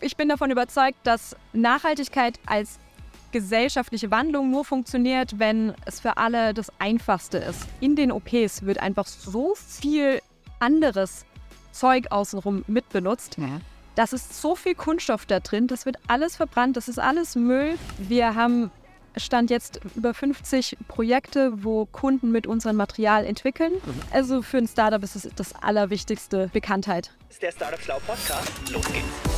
ich bin davon überzeugt, dass Nachhaltigkeit als gesellschaftliche Wandlung nur funktioniert, wenn es für alle das Einfachste ist. In den OPs wird einfach so viel anderes Zeug außenrum mitbenutzt. Ja. Das ist so viel Kunststoff da drin, das wird alles verbrannt, das ist alles Müll. Wir haben Stand jetzt über 50 Projekte, wo Kunden mit unserem Material entwickeln. Mhm. Also für ein Startup ist es das allerwichtigste Bekanntheit. Ist der Startup Schlau Podcast. Los geht's.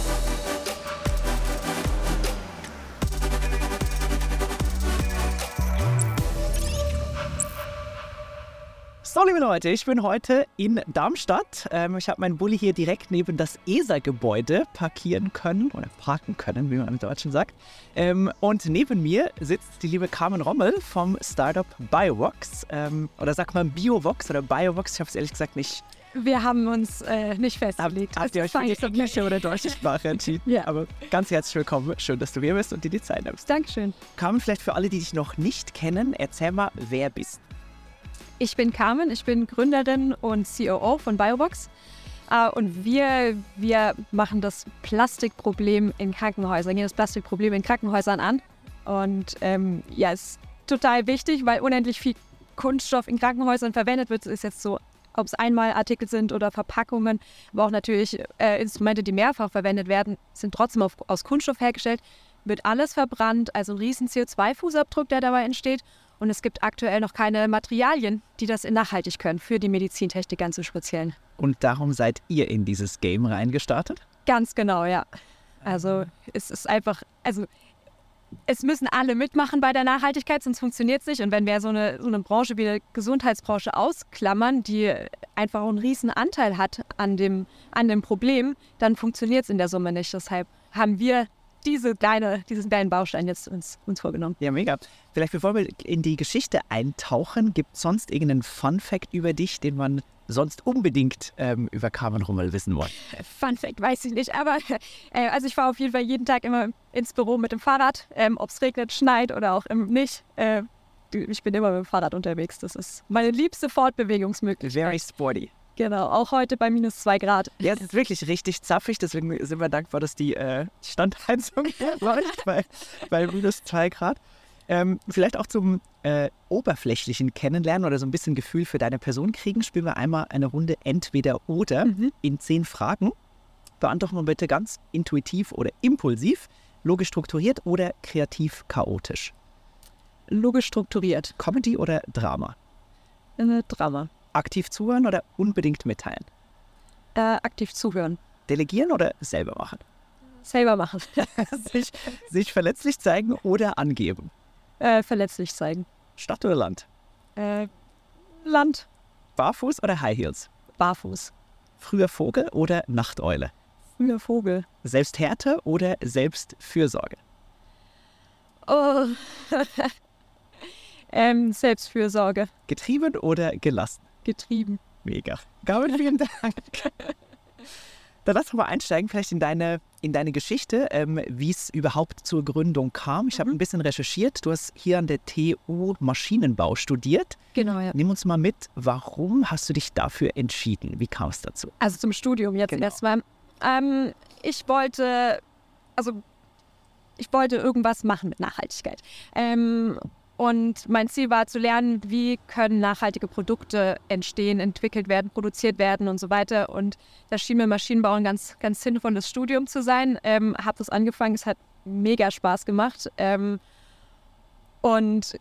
So, liebe Leute, ich bin heute in Darmstadt. Ähm, ich habe meinen Bulli hier direkt neben das ESA-Gebäude parkieren können oder parken können, wie man im Deutschen sagt. Ähm, und neben mir sitzt die liebe Carmen Rommel vom Startup Biovox. Ähm, oder sagt man Biovox oder Biovox? Ich habe es ehrlich gesagt nicht. Wir haben uns äh, nicht festgelegt. Habt ihr euch für die englische oder deutsche Sprache entschieden? ja. Aber ganz herzlich willkommen. Schön, dass du hier bist und dir die Zeit nimmst. Dankeschön. Carmen, vielleicht für alle, die dich noch nicht kennen, erzähl mal, wer bist ich bin Carmen, ich bin Gründerin und COO von Biobox. Uh, und wir, wir machen das Plastikproblem in Krankenhäusern, gehen das Plastikproblem in Krankenhäusern an. Und ähm, ja, ist total wichtig, weil unendlich viel Kunststoff in Krankenhäusern verwendet wird. Ist jetzt so, ob es Einmalartikel sind oder Verpackungen, aber auch natürlich äh, Instrumente, die mehrfach verwendet werden, sind trotzdem auf, aus Kunststoff hergestellt. Wird alles verbrannt, also ein riesen CO2-Fußabdruck, der dabei entsteht. Und es gibt aktuell noch keine Materialien, die das nachhaltig können, für die Medizintechnik ganz im Speziellen. Und darum seid ihr in dieses Game reingestartet? Ganz genau, ja. Also es ist einfach, also es müssen alle mitmachen bei der Nachhaltigkeit, sonst funktioniert es nicht. Und wenn wir so eine, so eine Branche wie die Gesundheitsbranche ausklammern, die einfach einen riesen Anteil hat an dem, an dem Problem, dann funktioniert es in der Summe nicht. Deshalb haben wir diese kleine, diesen kleinen Baustein jetzt uns, uns vorgenommen. Ja, mega. Vielleicht bevor wir in die Geschichte eintauchen, gibt es sonst irgendeinen Fun-Fact über dich, den man sonst unbedingt ähm, über Carmen Rummel wissen wollen? Fun Fact weiß ich nicht, aber äh, also ich fahre auf jeden Fall jeden Tag immer ins Büro mit dem Fahrrad, ähm, ob es regnet, schneit oder auch nicht. Äh, ich bin immer mit dem Fahrrad unterwegs. Das ist meine liebste Fortbewegungsmöglichkeit. Very sporty. Genau, auch heute bei minus zwei Grad. Ja, es ist wirklich richtig zaffig, deswegen sind wir dankbar, dass die äh, Standheizung läuft bei, bei minus zwei Grad. Ähm, vielleicht auch zum äh, oberflächlichen Kennenlernen oder so ein bisschen Gefühl für deine Person kriegen, spielen wir einmal eine Runde entweder oder mhm. in zehn Fragen. Beantworten wir bitte ganz intuitiv oder impulsiv, logisch strukturiert oder kreativ chaotisch. Logisch strukturiert. Comedy oder Drama? Äh, Drama. Aktiv zuhören oder unbedingt mitteilen? Äh, aktiv zuhören. Delegieren oder selber machen? Selber machen. sich, sich, verletzlich zeigen oder angeben? Äh, verletzlich zeigen. Stadt oder Land? Äh, Land. Barfuß oder High Heels? Barfuß. Früher Vogel oder Nachteule? Früher Vogel. Selbsthärte oder Selbstfürsorge? Oh. ähm, Selbstfürsorge. Getrieben oder gelassen? Getrieben. Mega. Gabriel, vielen Dank. Dann lass uns mal einsteigen, vielleicht in deine, in deine Geschichte, ähm, wie es überhaupt zur Gründung kam. Ich habe mhm. ein bisschen recherchiert. Du hast hier an der TU Maschinenbau studiert. Genau, ja. Nimm uns mal mit, warum hast du dich dafür entschieden? Wie kam es dazu? Also zum Studium jetzt genau. erstmal. Ähm, ich wollte, also ich wollte irgendwas machen mit Nachhaltigkeit. Ähm, und mein Ziel war zu lernen, wie können nachhaltige Produkte entstehen, entwickelt werden, produziert werden und so weiter. Und da schien mir Maschinenbau ein ganz, ganz sinnvolles Studium zu sein. Ähm, habe das angefangen, es hat mega Spaß gemacht. Ähm, und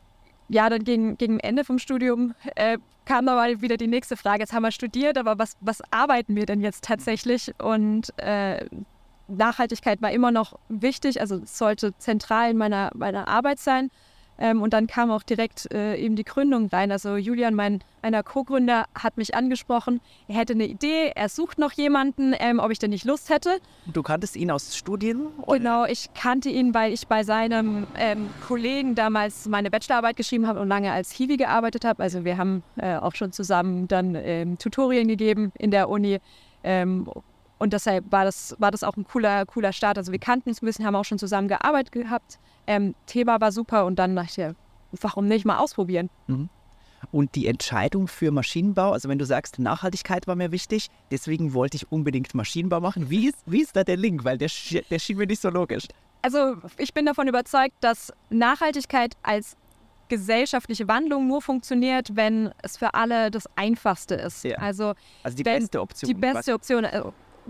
ja, dann gegen, gegen Ende vom Studium äh, kam da mal wieder die nächste Frage. Jetzt haben wir studiert, aber was, was arbeiten wir denn jetzt tatsächlich? Und äh, Nachhaltigkeit war immer noch wichtig, also sollte zentral in meiner, meiner Arbeit sein. Ähm, und dann kam auch direkt äh, eben die Gründung rein. Also Julian, mein einer Co-Gründer, hat mich angesprochen. Er hätte eine Idee, er sucht noch jemanden, ähm, ob ich denn nicht Lust hätte. Du kanntest ihn aus Studien? Oder? Genau, ich kannte ihn, weil ich bei seinem ähm, Kollegen damals meine Bachelorarbeit geschrieben habe und lange als Hiwi gearbeitet habe. Also wir haben äh, auch schon zusammen dann ähm, Tutorien gegeben in der Uni. Ähm, und deshalb war das, war das auch ein cooler, cooler Start. Also wir kannten uns ein bisschen, haben auch schon zusammen gearbeitet gehabt. Ähm, Thema war super und dann dachte ich, warum nicht mal ausprobieren? Mhm. Und die Entscheidung für Maschinenbau, also wenn du sagst, Nachhaltigkeit war mir wichtig, deswegen wollte ich unbedingt Maschinenbau machen. Wie ist, wie ist da der Link? Weil der, der schien mir nicht so logisch. Also ich bin davon überzeugt, dass Nachhaltigkeit als gesellschaftliche Wandlung nur funktioniert, wenn es für alle das Einfachste ist. Ja. Also, Also die wenn- beste Option. die beste Option, äh,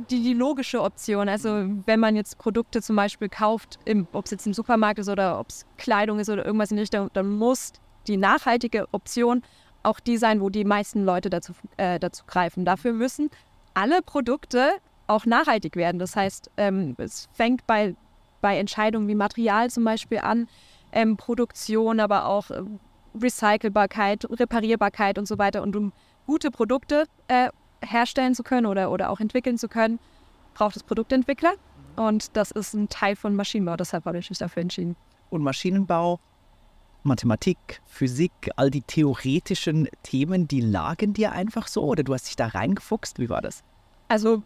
die, die logische Option. Also wenn man jetzt Produkte zum Beispiel kauft, ob es jetzt im Supermarkt ist oder ob es Kleidung ist oder irgendwas in die Richtung, dann muss die nachhaltige Option auch die sein, wo die meisten Leute dazu, äh, dazu greifen. Dafür müssen alle Produkte auch nachhaltig werden. Das heißt, ähm, es fängt bei, bei Entscheidungen wie Material zum Beispiel an, ähm, Produktion, aber auch ähm, Recycelbarkeit, Reparierbarkeit und so weiter. Und um gute Produkte äh, herstellen zu können oder, oder auch entwickeln zu können, braucht es Produktentwickler. Und das ist ein Teil von Maschinenbau. Deshalb habe ich mich dafür entschieden. Und Maschinenbau, Mathematik, Physik, all die theoretischen Themen, die lagen dir einfach so oder du hast dich da reingefuchst? Wie war das? Also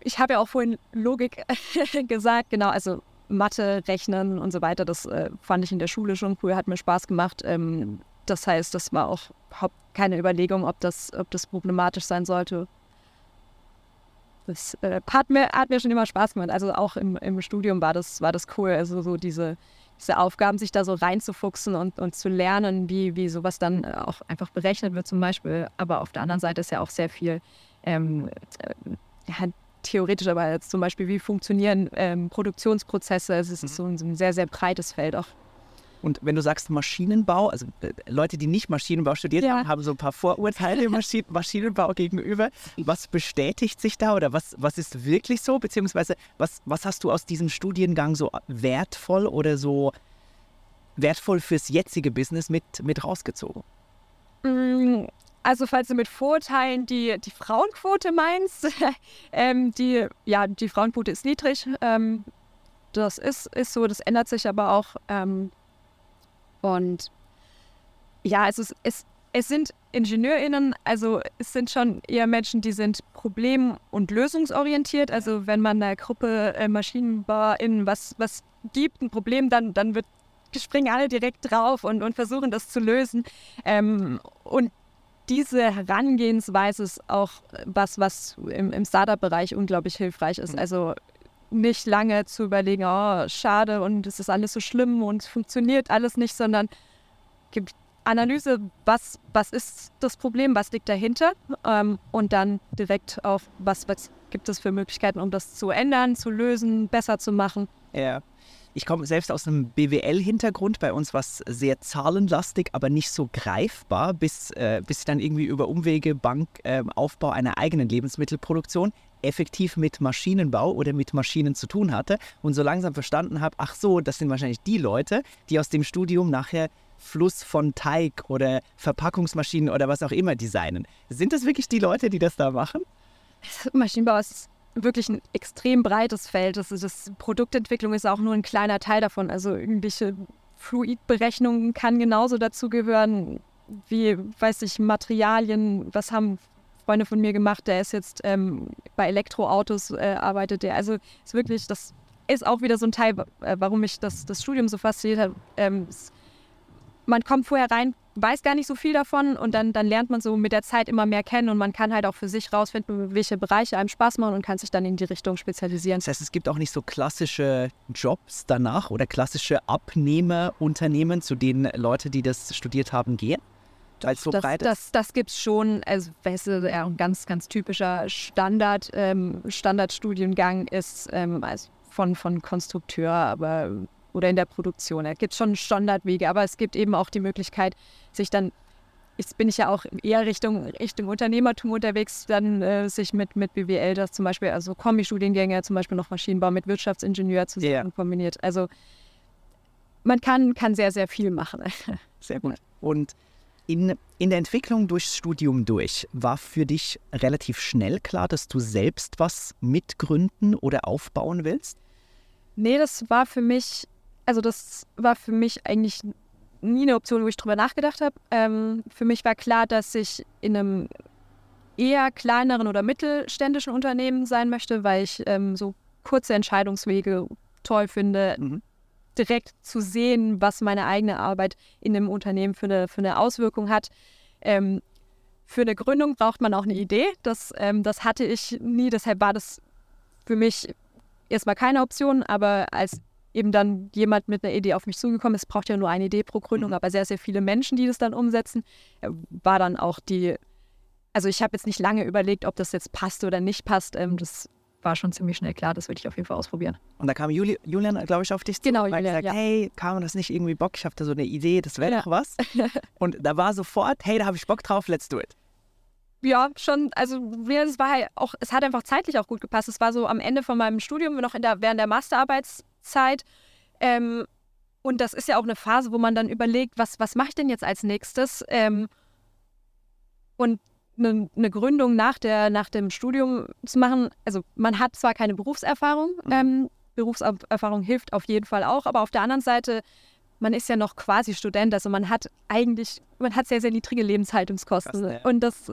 ich habe ja auch vorhin Logik gesagt, genau, also Mathe, Rechnen und so weiter, das äh, fand ich in der Schule schon cool, hat mir Spaß gemacht. Ähm, das heißt, das war auch überhaupt keine Überlegung, ob das, ob das problematisch sein sollte. Das äh, hat, mir, hat mir schon immer Spaß gemacht. Also auch im, im Studium war das, war das cool. Also so diese, diese Aufgaben, sich da so reinzufuchsen und, und zu lernen, wie, wie sowas dann äh, auch einfach berechnet wird zum Beispiel. Aber auf der anderen Seite ist ja auch sehr viel ähm, äh, ja, theoretisch, aber jetzt zum Beispiel, wie funktionieren ähm, Produktionsprozesse. Es ist so ein, so ein sehr, sehr breites Feld auch. Und wenn du sagst Maschinenbau, also äh, Leute, die nicht Maschinenbau studiert Ja. haben, haben so ein paar Vorurteile im Maschi Maschinenbau gegenüber. Was bestätigt sich da oder was, was ist wirklich so? Beziehungsweise was, was hast du aus diesem Studiengang so wertvoll oder so wertvoll fürs jetzige Business mit, mit rausgezogen? Mm, Also falls du mit Vorurteilen die, die Frauenquote meinst, ähm, die, ja, die Frauenquote ist niedrig. Ähm, das ist, ist so, das ändert sich aber auch. Ähm, und ja, also es, es, es sind IngenieurInnen, also es sind schon eher Menschen, die sind problem- und lösungsorientiert. Also wenn man einer Gruppe äh, MaschinenbauerInnen was, was gibt, ein Problem, dann, dann wird, springen alle direkt drauf und, und versuchen das zu lösen. Ähm, und diese Herangehensweise ist auch was, was im, im Startup-Bereich unglaublich hilfreich ist. Mhm. Also nicht lange zu überlegen, oh, schade und es ist alles so schlimm und funktioniert alles nicht, sondern gibt Analyse, was, was ist das Problem, was liegt dahinter ähm, und dann direkt auf, was, was gibt es für Möglichkeiten, um das zu ändern, zu lösen, besser zu machen. Ja. Ich komme selbst aus einem BWL-Hintergrund. Bei uns war es sehr zahlenlastig, aber nicht so greifbar, bis, äh, bis ich dann irgendwie über Umwege, Bank, äh, Aufbau einer eigenen Lebensmittelproduktion effektiv mit Maschinenbau oder mit Maschinen zu tun hatte und so langsam verstanden habe, ach so, das sind wahrscheinlich die Leute, die aus dem Studium nachher Fluss von Teig oder Verpackungsmaschinen oder was auch immer designen. Sind das wirklich die Leute, die das da machen? Maschinenbau ist wirklich ein extrem breites Feld. Das, das Produktentwicklung ist auch nur ein kleiner Teil davon. Also irgendwelche Fluidberechnungen kann genauso dazugehören wie, weiß ich, Materialien. Was haben Freunde von mir gemacht? Der ist jetzt ähm, bei Elektroautos äh, arbeitet der. Also ist wirklich, das ist auch wieder so ein Teil, äh, warum mich das, das Studium so fasziniert hat. Ähm, man kommt vorher rein, weiß gar nicht so viel davon und dann, dann lernt man so mit der Zeit immer mehr kennen und man kann halt auch für sich rausfinden, welche Bereiche einem Spaß machen und kann sich dann in die Richtung spezialisieren. Das heißt, es gibt auch nicht so klassische Jobs danach oder klassische Abnehmerunternehmen, zu denen Leute, die das studiert haben, gehen? Es so das, breit ist? das, das gibt es schon. Also, weißt du, ja, ein ganz, ganz typischer Standard, ähm, Standardstudiengang ist ähm, also von, von Konstrukteur, aber oder in der Produktion. Da gibt es schon Standardwege, aber es gibt eben auch die Möglichkeit, sich dann, jetzt bin ich ja auch eher Richtung, Richtung Unternehmertum unterwegs, dann äh, sich mit, mit BWL, das zum Beispiel, also Kombi-Studiengänge, zum Beispiel noch Maschinenbau mit Wirtschaftsingenieur zusammen Ja. kombiniert. Also man kann, kann sehr, sehr viel machen. Sehr gut. Und in, in der Entwicklung durchs Studium durch, war für dich relativ schnell klar, dass du selbst was mitgründen oder aufbauen willst? Nee, das war für mich, also das war für mich eigentlich nie eine Option, wo ich drüber nachgedacht habe. Ähm, für mich war klar, dass ich in einem eher kleineren oder mittelständischen Unternehmen sein möchte, weil ich ähm, so kurze Entscheidungswege toll finde, Mhm. Direkt zu sehen, was meine eigene Arbeit in dem Unternehmen für eine, für eine Auswirkung hat. Ähm, für eine Gründung braucht man auch eine Idee. Das, ähm, das hatte ich nie, deshalb war das für mich erstmal keine Option, aber als eben dann jemand mit einer Idee auf mich zugekommen ist, braucht ja nur eine Idee pro Gründung, mhm. aber sehr, sehr viele Menschen, die das dann umsetzen, äh, war dann auch die, also ich habe jetzt nicht lange überlegt, ob das jetzt passt oder nicht passt. Ähm, das war schon ziemlich schnell klar, das würde ich auf jeden Fall ausprobieren. Und da kam Juli, Julian, glaube ich, auf dich zu. Genau, Julian, gesagt, ja. hey, kam das nicht irgendwie Bock? Ich habe da so eine Idee, das wäre ja. doch was. Und da war sofort, hey, da habe ich Bock drauf, let's do it. Ja, schon, also es war halt auch, es hat einfach zeitlich auch gut gepasst. Es war so am Ende von meinem Studium, noch in der, während der Masterarbeitszeit. Ähm, und das ist ja auch eine Phase, wo man dann überlegt, was, was mache ich denn jetzt als nächstes? Ähm, und eine, eine, Gründung nach, der, nach dem Studium zu machen, also man hat zwar keine Berufserfahrung, mhm. ähm, Berufserfahrung hilft auf jeden Fall auch, aber auf der anderen Seite, man ist ja noch quasi Student, also man hat eigentlich, man hat sehr, sehr niedrige Lebenshaltungskosten. Krass, ja. Und das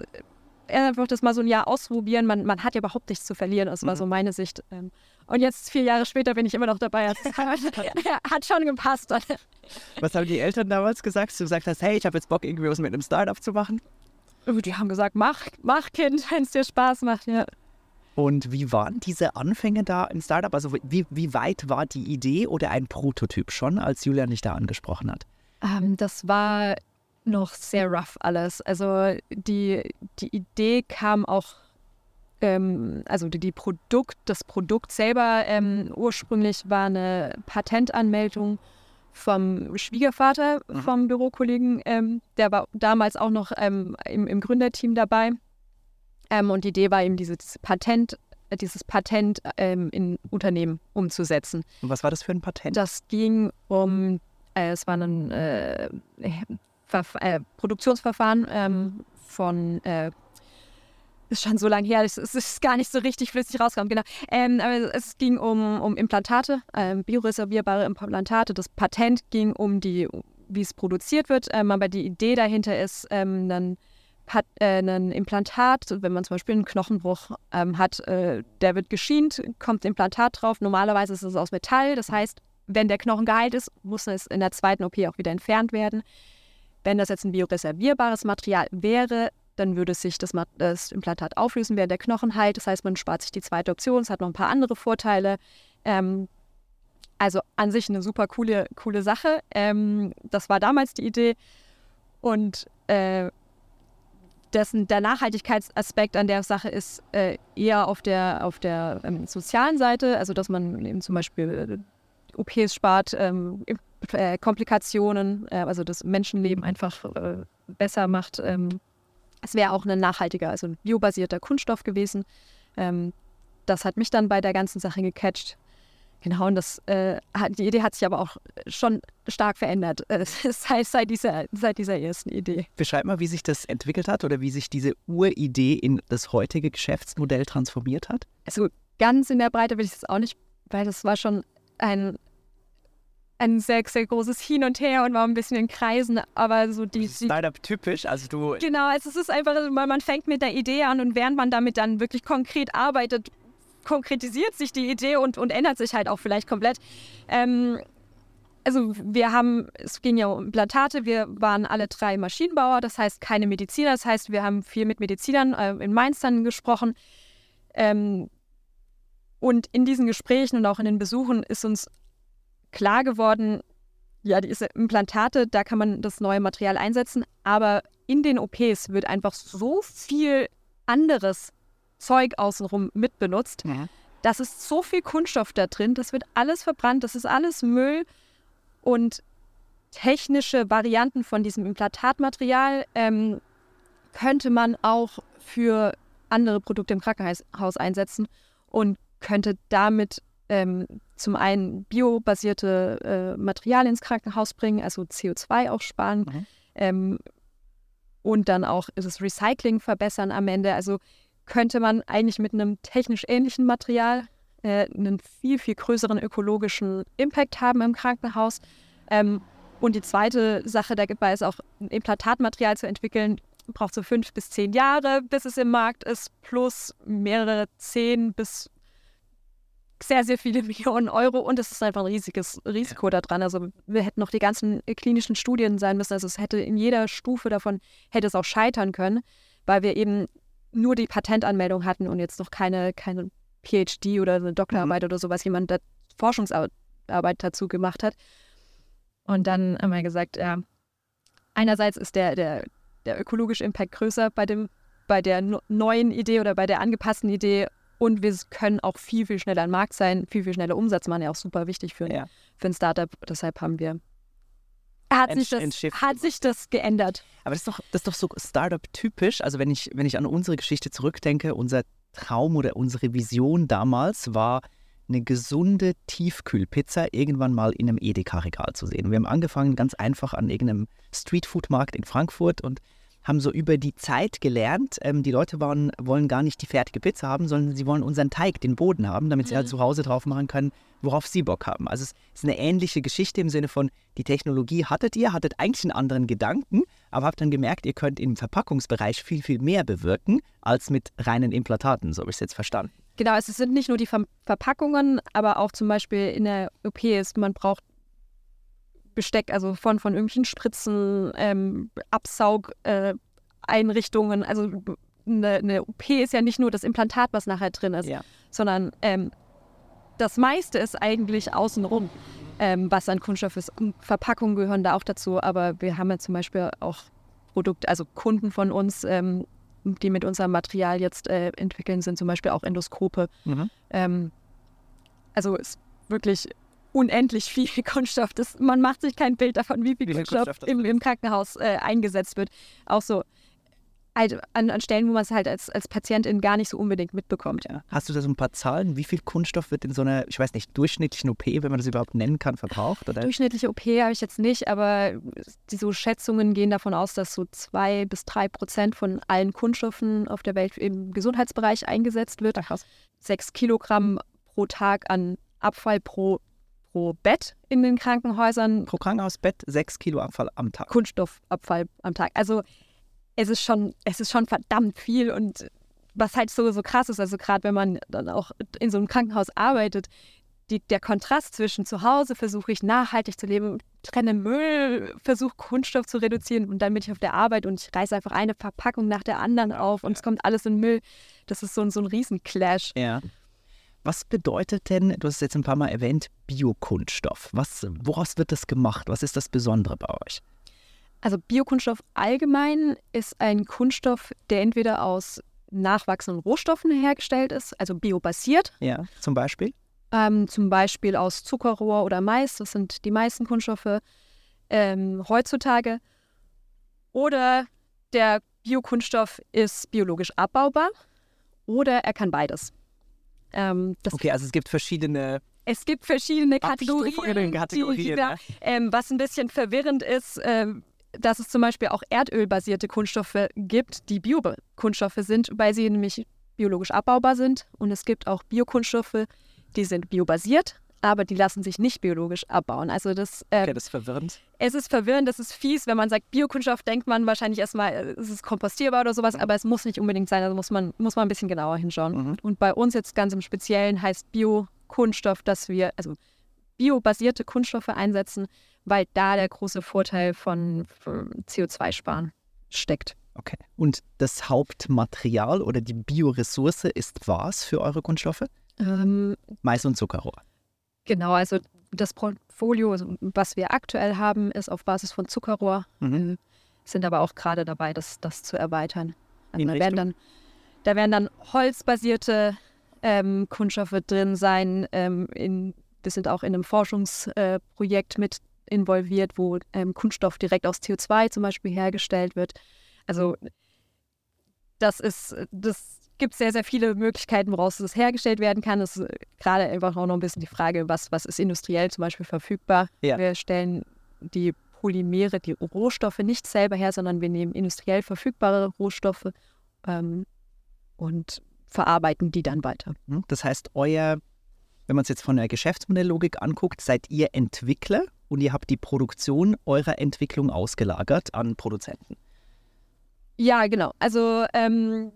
einfach das mal so ein Jahr ausprobieren, man, man hat ja überhaupt nichts zu verlieren, das war mhm. so meine Sicht. Ähm. Und jetzt, vier Jahre später, bin ich immer noch dabei. hat schon gepasst. Was haben die Eltern damals gesagt? Du gesagt hast, hey, ich habe jetzt Bock, irgendwie was mit einem Startup zu machen? Die haben gesagt, mach, mach Kind, wenn es dir Spaß macht, ja. Und wie waren diese Anfänge da im Startup? Also wie, wie weit war die Idee oder ein Prototyp schon, als Julia dich da angesprochen hat? Ähm, das war noch sehr rough alles. Also die, die Idee kam auch, ähm, also die, die, Produkt, das Produkt selber ähm, ursprünglich war eine Patentanmeldung vom Schwiegervater mhm. vom Bürokollegen, ähm, der war damals auch noch ähm, im, im, Gründerteam dabei. Ähm, und die Idee war eben, dieses Patent, äh, dieses Patent ähm, in Unternehmen umzusetzen. Und was war das für ein Patent? Das ging um, äh, es war ein äh, äh, Produktionsverfahren ähm, von äh, ist schon so lange her, es, ist gar nicht so richtig flüssig rausgekommen, genau. Ähm, aber es ging um, um Implantate, ähm, bioreservierbare Implantate. Das Patent ging um die, wie es produziert wird, ähm, aber die Idee dahinter ist, ähm, dann hat äh, ein Implantat, wenn man zum Beispiel einen Knochenbruch ähm, hat, äh, der wird geschient, kommt Implantat drauf. Normalerweise ist es aus Metall, das heißt, wenn der Knochen geheilt ist, muss es in der zweiten OP auch wieder entfernt werden. Wenn das jetzt ein bioreservierbares Material wäre, dann würde sich das, das, Implantat auflösen, während der Knochen heilt. Das heißt, man spart sich die zweite Option. Es hat noch ein paar andere Vorteile. Ähm, also an sich eine super coole, coole Sache. Ähm, das war damals die Idee. Und äh, dessen, der Nachhaltigkeitsaspekt an der Sache ist äh, eher auf der, auf der ähm, sozialen Seite, also dass man eben zum Beispiel äh, OPs spart, ähm, äh, Komplikationen, äh, also das Menschenleben einfach besser macht. Es wäre auch ein nachhaltiger, also ein biobasierter Kunststoff gewesen. Ähm, das hat mich dann bei der ganzen Sache gecatcht. Genau, und das, äh, die Idee hat sich aber auch schon stark verändert äh, seit, seit, dieser, seit dieser ersten Idee. Beschreib mal, wie sich das entwickelt hat oder wie sich diese Uridee in das heutige Geschäftsmodell transformiert hat. Also ganz in der Breite will ich das auch nicht, weil das war schon ein ein sehr, sehr großes Hin und Her und war ein bisschen in Kreisen, aber so die... Startup-typisch, also du... Genau, also es ist einfach, man fängt mit der Idee an und während man damit dann wirklich konkret arbeitet, konkretisiert sich die Idee und, und ändert sich halt auch vielleicht komplett. Ähm, also wir haben, es ging ja um Implantate, wir waren alle drei Maschinenbauer, das heißt keine Mediziner, das heißt wir haben viel mit Medizinern äh, in Mainz dann gesprochen. Ähm, und in diesen Gesprächen und auch in den Besuchen ist uns klar geworden, ja, diese Implantate, da kann man das neue Material einsetzen, aber in den OPs wird einfach so viel anderes Zeug außenrum mitbenutzt. Ja. Das ist so viel Kunststoff da drin, das wird alles verbrannt, das ist alles Müll und technische Varianten von diesem Implantatmaterial ähm, könnte man auch für andere Produkte im Krankenhaus einsetzen und könnte damit ähm, zum einen biobasierte äh, Materialien ins Krankenhaus bringen, also CO2 auch sparen. Mhm. Ähm, und dann auch das Recycling verbessern am Ende. Also könnte man eigentlich mit einem technisch ähnlichen Material äh, einen viel, viel größeren ökologischen Impact haben im Krankenhaus. Ähm, und die zweite Sache dabei ist auch, ein Implantatmaterial zu entwickeln, braucht so fünf bis zehn Jahre, bis es im Markt ist, plus mehrere zehn bis sehr, sehr viele Millionen Euro und es ist einfach ein riesiges Risiko da dran. Also wir hätten noch die ganzen äh, klinischen Studien sein müssen. Also es hätte in jeder Stufe davon hätte es auch scheitern können, weil wir eben nur die Patentanmeldung hatten und jetzt noch keine, keine PhD oder eine Doktorarbeit mhm. oder sowas, jemand da Forschungsarbeit dazu gemacht hat. Und dann haben wir gesagt, ja, einerseits ist der, der, der ökologische Impact größer bei, dem, bei der neuen Idee oder bei der angepassten Idee und wir können auch viel, viel schneller am Markt sein, viel, viel schneller Umsatz machen, ja auch super wichtig für, ja. für ein Startup. Deshalb haben wir hat, sich das, hat sich das geändert. Aber das ist doch, das ist doch so Startup-typisch. Also wenn ich, wenn ich an unsere Geschichte zurückdenke, unser Traum oder unsere Vision damals war, eine gesunde Tiefkühlpizza irgendwann mal in einem Edeka-Regal zu sehen. Wir haben angefangen ganz einfach an irgendeinem Streetfood-Markt in Frankfurt und haben so über die Zeit gelernt, ähm, die Leute waren, wollen gar nicht die fertige Pizza haben, sondern sie wollen unseren Teig, den Boden haben, damit sie halt mhm. zu Hause drauf machen können, worauf sie Bock haben. Also es ist eine ähnliche Geschichte im Sinne von, die Technologie hattet ihr, hattet eigentlich einen anderen Gedanken, aber habt dann gemerkt, ihr könnt im Verpackungsbereich viel, viel mehr bewirken als mit reinen Implantaten. So habe ich es jetzt verstanden. Genau, also es sind nicht nur die Ver Verpackungen, aber auch zum Beispiel in der OP ist, man braucht Besteck, also von, von irgendwelchen Spritzen, ähm, Absaugeinrichtungen. Äh, also eine, eine, OP ist ja nicht nur das Implantat, was nachher drin ist, ja. sondern ähm, das meiste ist eigentlich außenrum, ähm, was an Kunststoff ist. Verpackungen gehören da auch dazu, aber wir haben ja zum Beispiel auch Produkte, also Kunden von uns, ähm, die mit unserem Material jetzt äh, entwickeln, sind zum Beispiel auch Endoskope. Mhm. Ähm, also ist wirklich unendlich viel Kunststoff. Das, man macht sich kein Bild davon, wie viel, wie Kunststoff, Kunststoff im, im, Krankenhaus äh, eingesetzt wird. Auch so halt an, an, Stellen, wo man es halt als, als Patientin gar nicht so unbedingt mitbekommt. Ja. Hast du da so ein paar Zahlen? Wie viel Kunststoff wird in so einer, ich weiß nicht, durchschnittlichen OP, wenn man das überhaupt nennen kann, verbraucht? Oder? Durchschnittliche OP habe ich jetzt nicht, aber die so Schätzungen gehen davon aus, dass so zwei bis drei Prozent von allen Kunststoffen auf der Welt im Gesundheitsbereich eingesetzt wird. Ach, Sechs Kilogramm pro Tag an Abfall pro pro Bett in den Krankenhäusern. Pro Krankenhausbett sechs Kilo Abfall am Tag. Kunststoffabfall am Tag. Also es ist schon, es ist schon verdammt viel und was halt so, so krass ist, also gerade wenn man dann auch in so einem Krankenhaus arbeitet, die, der Kontrast zwischen zu Hause versuche ich nachhaltig zu leben, trenne Müll, versuche Kunststoff zu reduzieren und dann bin ich auf der Arbeit und ich reiße einfach eine Verpackung nach der anderen auf und es kommt alles in Müll. Das ist so, so ein Riesenclash. Ja. Was bedeutet denn, du hast es jetzt ein paar Mal erwähnt, Biokunststoff? Was, woraus wird das gemacht? Was ist das Besondere bei euch? Also Biokunststoff allgemein ist ein Kunststoff, der entweder aus nachwachsenden Rohstoffen hergestellt ist, also biobasiert. Ja, zum Beispiel? Ähm, zum Beispiel aus Zuckerrohr oder Mais, das sind die meisten Kunststoffe ähm, heutzutage. Oder der Biokunststoff ist biologisch abbaubar oder er kann beides. Ähm, okay, also es gibt verschiedene. Es gibt verschiedene Kategorien. Kategorien da, ähm, was ein bisschen verwirrend ist, ähm, dass es zum Beispiel auch erdölbasierte Kunststoffe gibt, die Biokunststoffe sind, weil sie nämlich biologisch abbaubar sind. Und es gibt auch Biokunststoffe, die sind biobasiert, aber die lassen sich nicht biologisch abbauen. Also das, äh, okay, das ist verwirrend. Es ist verwirrend, das ist fies. Wenn man sagt Biokunststoff, denkt man wahrscheinlich erstmal, äh, es ist kompostierbar oder sowas, aber es muss nicht unbedingt sein. Also muss man, muss man ein bisschen genauer hinschauen. Mhm. Und bei uns jetzt ganz im Speziellen heißt Biokunststoff, dass wir also biobasierte Kunststoffe einsetzen, weil da der große Vorteil von, von CO2-Sparen steckt. Okay. Und das Hauptmaterial oder die Bioressource ist was für eure Kunststoffe? Ähm, Mais und Zuckerrohr. Genau, also das Portfolio, was wir aktuell haben, ist auf Basis von Zuckerrohr. Mhm. Äh, sind aber auch gerade dabei, das, das zu erweitern. Also da, werden dann, da werden dann holzbasierte ähm, Kunststoffe drin sein. Ähm, in, wir sind auch in einem Forschungsprojekt äh, mit involviert, wo ähm, Kunststoff direkt aus CO2 zum Beispiel hergestellt wird. Also das ist, das gibt sehr, sehr viele Möglichkeiten, woraus das hergestellt werden kann. Es ist gerade einfach auch noch ein bisschen die Frage, was, was ist industriell zum Beispiel verfügbar. Ja. Wir stellen die Polymere, die Rohstoffe nicht selber her, sondern wir nehmen industriell verfügbare Rohstoffe ähm, und verarbeiten die dann weiter. Hm, das heißt, euer, wenn man es jetzt von der Geschäftsmodelllogik anguckt, seid ihr Entwickler und ihr habt die Produktion eurer Entwicklung ausgelagert an Produzenten. Ja, genau. Also ähm,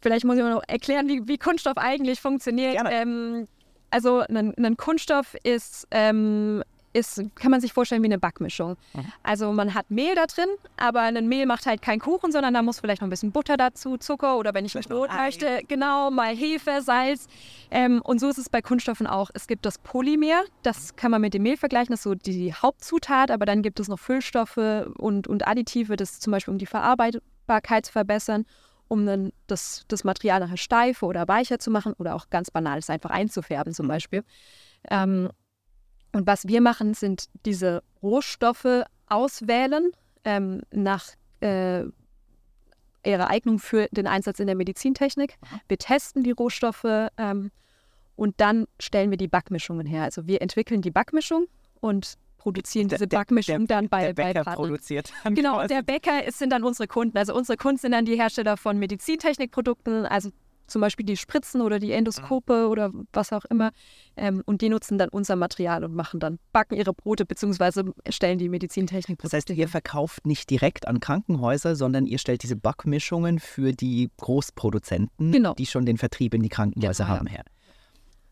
vielleicht muss ich mal noch erklären, wie, wie Kunststoff eigentlich funktioniert. Ähm, also ein, ein Kunststoff ist, ähm, ist, kann man sich vorstellen wie eine Backmischung. Mhm. Also man hat Mehl da drin, aber ein Mehl macht halt keinen Kuchen, sondern da muss vielleicht noch ein bisschen Butter dazu, Zucker oder wenn ich ein Brot möchte, genau, mal Hefe, Salz. Ähm, und so ist es bei Kunststoffen auch. Es gibt das Polymer, das kann man mit dem Mehl vergleichen, das ist so die Hauptzutat, aber dann gibt es noch Füllstoffe und, und Additive, das zum Beispiel um die Verarbeitbarkeit zu verbessern um dann das, das Material nachher steifer oder weicher zu machen oder auch ganz banal es einfach einzufärben zum mhm. Beispiel. Ähm, und was wir machen, sind diese Rohstoffe auswählen ähm, nach äh, ihrer Eignung für den Einsatz in der Medizintechnik. Wir testen die Rohstoffe ähm, und dann stellen wir die Backmischungen her. Also wir entwickeln die Backmischung und produzieren diese Backmischung der, dann bei, der Bäcker bei produziert. Dann genau, quasi. der Bäcker ist, sind dann unsere Kunden. Also unsere Kunden sind dann die Hersteller von Medizintechnikprodukten, also zum Beispiel die Spritzen oder die Endoskope mhm. oder was auch immer. Ähm, und die nutzen dann unser Material und machen dann, backen ihre Brote bzw. stellen die Medizintechnik. Das heißt, ihr verkauft nicht direkt an Krankenhäuser, sondern ihr stellt diese Backmischungen für die Großproduzenten, genau. die schon den Vertrieb in die Krankenhäuser genau, haben, her.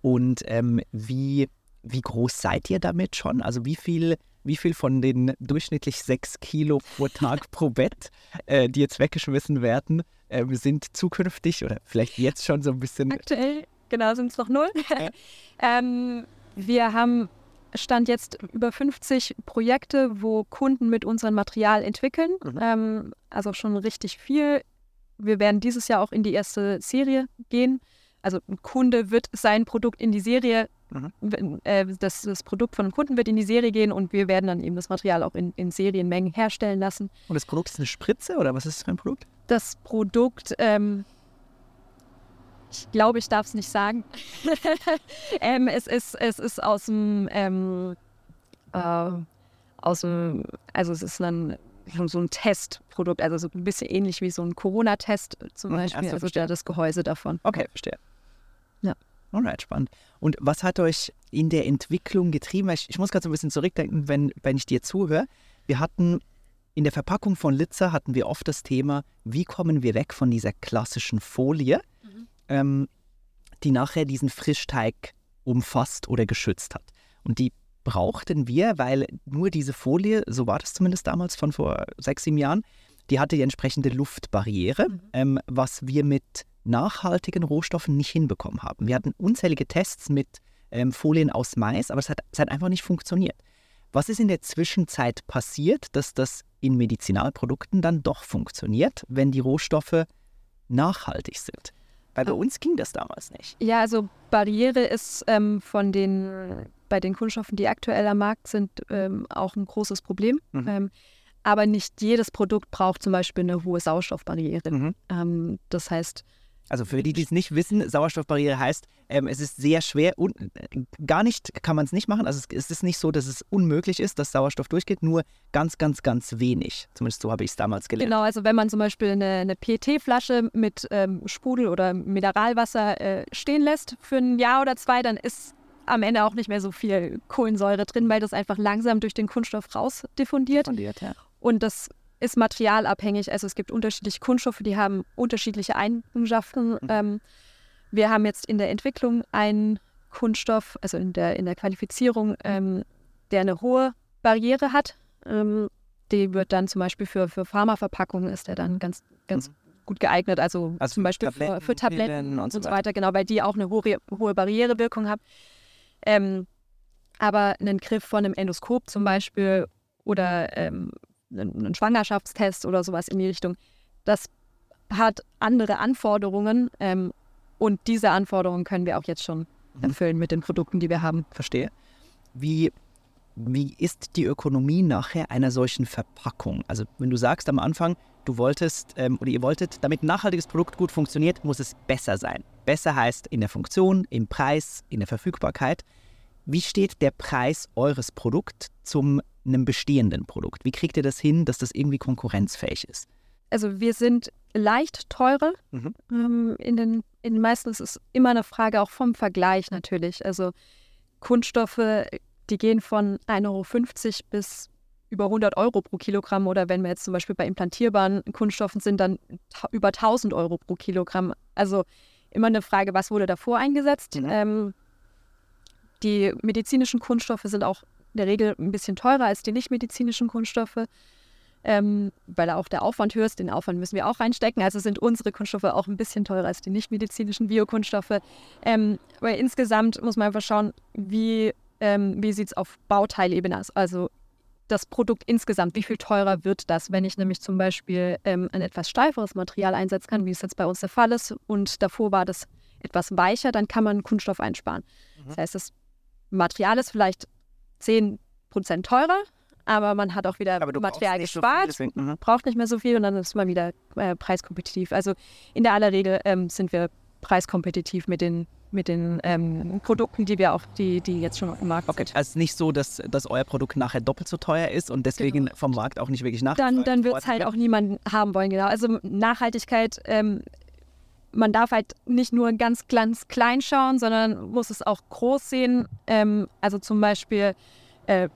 Und ähm, wie, wie groß seid ihr damit schon? Also wie viel wie viel von den durchschnittlich sechs Kilo pro Tag pro Bett, äh, die jetzt weggeschmissen werden, äh, sind zukünftig oder vielleicht jetzt schon so ein bisschen. Aktuell, genau, sind es noch null. ähm, wir haben Stand jetzt über 50 Projekte, wo Kunden mit unserem Material entwickeln. Mhm. Ähm, also schon richtig viel. Wir werden dieses Jahr auch in die erste Serie gehen. Also ein Kunde wird sein Produkt in die Serie Mhm. Äh, das, das, Produkt von einem Kunden wird in die Serie gehen und wir werden dann eben das Material auch in, in Serienmengen herstellen lassen. Und das Produkt ist eine Spritze oder was ist das für ein Produkt? Das Produkt, ähm, ich glaube, ich darf es nicht sagen. ähm, es, ist, es ist aus dem, ähm, äh, aus dem, also es ist ein, so ein Testprodukt, also so ein bisschen ähnlich wie so ein Corona-Test zum mhm, Beispiel, also das Gehäuse davon. Okay, verstehe. Alright, spannend. Und was hat euch in der Entwicklung getrieben? Ich, ich muss gerade so ein bisschen zurückdenken, wenn, wenn ich dir zuhöre. Wir hatten in der Verpackung von Litzer hatten wir oft das Thema, wie kommen wir weg von dieser klassischen Folie, mhm. ähm, die nachher diesen Frischteig umfasst oder geschützt hat. Und die brauchten wir, weil nur diese Folie, so war das zumindest damals von vor sechs, sieben Jahren, die hatte die entsprechende Luftbarriere, mhm. ähm, was wir mit nachhaltigen Rohstoffen nicht hinbekommen haben. Wir hatten unzählige Tests mit ähm, Folien aus Mais, aber es hat, es hat einfach nicht funktioniert. Was ist in der Zwischenzeit passiert, dass das in Medizinalprodukten dann doch funktioniert, wenn die Rohstoffe nachhaltig sind? Weil bei uns ging das damals nicht. Ja, also Barriere ist ähm, von den, bei den Kunststoffen, die aktuell am Markt sind, ähm, auch ein großes Problem. Mhm. Ähm, aber nicht jedes Produkt braucht zum Beispiel eine hohe Sauerstoffbarriere. Mhm. Ähm, das heißt, also für die, die es nicht wissen, Sauerstoffbarriere heißt, ähm, es ist sehr schwer und äh, gar nicht kann man es nicht machen. Also es, es, ist nicht so, dass es unmöglich ist, dass Sauerstoff durchgeht, nur ganz, ganz, ganz wenig. Zumindest so habe ich es damals gelernt. Genau, also wenn man zum Beispiel eine, eine PET-Flasche mit ähm, Sprudel oder Mineralwasser äh, stehen lässt für ein Jahr oder zwei, dann ist am Ende auch nicht mehr so viel Kohlensäure drin, weil das einfach langsam durch den Kunststoff rausdiffundiert. Diffundiert, ja. Und das ist materialabhängig. Also es gibt unterschiedliche Kunststoffe, die haben unterschiedliche Eigenschaften. Mhm. Ähm, wir haben jetzt in der Entwicklung einen Kunststoff, also in der, in der Qualifizierung, ähm, der eine hohe Barriere hat. Ähm, die wird dann zum Beispiel für, für Pharmaverpackungen ist der dann ganz, ganz mhm. gut geeignet. Also, also zum Beispiel Tabletten, für, für, Tabletten und so, weiter. weiter. Genau, weil die auch eine hohe, hohe Barrierewirkung haben. Ähm, aber einen Griff von einem Endoskop zum Beispiel oder ähm, einen Schwangerschaftstest oder sowas in die Richtung, das hat andere Anforderungen ähm, und diese Anforderungen können wir auch jetzt schon mhm. erfüllen mit den Produkten, die wir haben. Verstehe. Wie, wie ist die Ökonomie nachher einer solchen Verpackung? Also wenn du sagst am Anfang, du wolltest ähm, oder ihr wolltet, damit ein nachhaltiges Produkt gut funktioniert, muss es besser sein. Besser heißt in der Funktion, im Preis, in der Verfügbarkeit. Wie steht der Preis eures Produkts zum einem bestehenden Produkt? Wie kriegt ihr das hin, dass das irgendwie konkurrenzfähig ist? Also wir sind leicht teurer. Mhm. Ähm, in, den, in den meisten ist es immer eine Frage auch vom Vergleich natürlich. Also Kunststoffe, die gehen von 1,50 Euro bis über 100 Euro pro Kilogramm oder wenn wir jetzt zum Beispiel bei implantierbaren Kunststoffen sind, dann über 1000 Euro pro Kilogramm. Also immer eine Frage, was wurde davor eingesetzt? Mhm. Ähm, Die medizinischen Kunststoffe sind auch in der Regel ein bisschen teurer als die nicht-medizinischen Kunststoffe, ähm, weil auch der Aufwand höher ist. Den Aufwand müssen wir auch reinstecken. Also sind unsere Kunststoffe auch ein bisschen teurer als die nicht-medizinischen Biokunststoffe. Ähm, aber insgesamt muss man einfach schauen, wie, ähm, wie sieht es auf Bauteilebene aus. Also das Produkt insgesamt, wie viel teurer wird das, wenn ich nämlich zum Beispiel ähm, ein etwas steiferes Material einsetzen kann, wie es jetzt bei uns der Fall ist, und davor war das etwas weicher, dann kann man Kunststoff einsparen. Mhm. Das heißt, das Material ist vielleicht 10% teurer, aber man hat auch wieder Material gespart, so viel, mhm. braucht nicht mehr so viel und dann ist man wieder äh, preiskompetitiv. Also in der aller Regel ähm, sind wir preiskompetitiv mit den mit den ähm, Produkten, die wir auch, die, die jetzt schon auf dem Markt okay. sind. Also nicht so, dass, dass euer Produkt nachher doppelt so teuer ist und deswegen genau. vom Markt auch nicht wirklich nachgefragt Dann, dann wird es halt auch niemand haben wollen, genau. Also Nachhaltigkeit ähm, man darf halt nicht nur ganz, ganz klein schauen, sondern muss es auch groß sehen. Ähm, also zum Beispiel äh,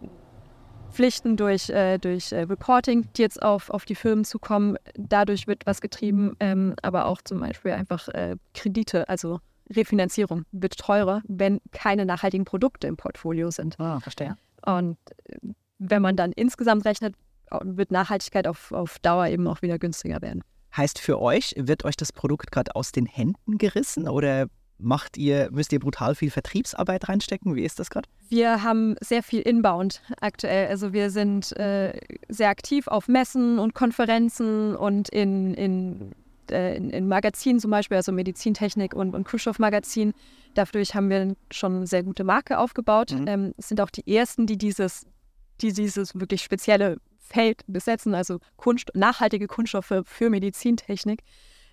Pflichten durch, äh, durch äh, Reporting, die jetzt auf, auf die Firmen zukommen. Dadurch wird was getrieben, ähm, aber auch zum Beispiel einfach äh, Kredite, also Refinanzierung wird teurer, wenn keine nachhaltigen Produkte im Portfolio sind. Ah, verstehe. Und äh, wenn man dann insgesamt rechnet, wird Nachhaltigkeit auf, auf Dauer eben auch wieder günstiger werden. Heißt für euch, wird euch das Produkt gerade aus den Händen gerissen oder macht ihr, müsst ihr brutal viel Vertriebsarbeit reinstecken? Wie ist das gerade? Wir haben sehr viel Inbound aktuell. Also wir sind äh, sehr aktiv auf Messen und Konferenzen und in, in, äh, in, in, Magazinen zum Beispiel, also Medizintechnik und, und Kunststoffmagazin. Dadurch haben wir schon eine sehr gute Marke aufgebaut. Mhm. Ähm, sind auch die ersten, die dieses, die dieses wirklich spezielle Feld besetzen, also Kunst, nachhaltige Kunststoffe für Medizintechnik.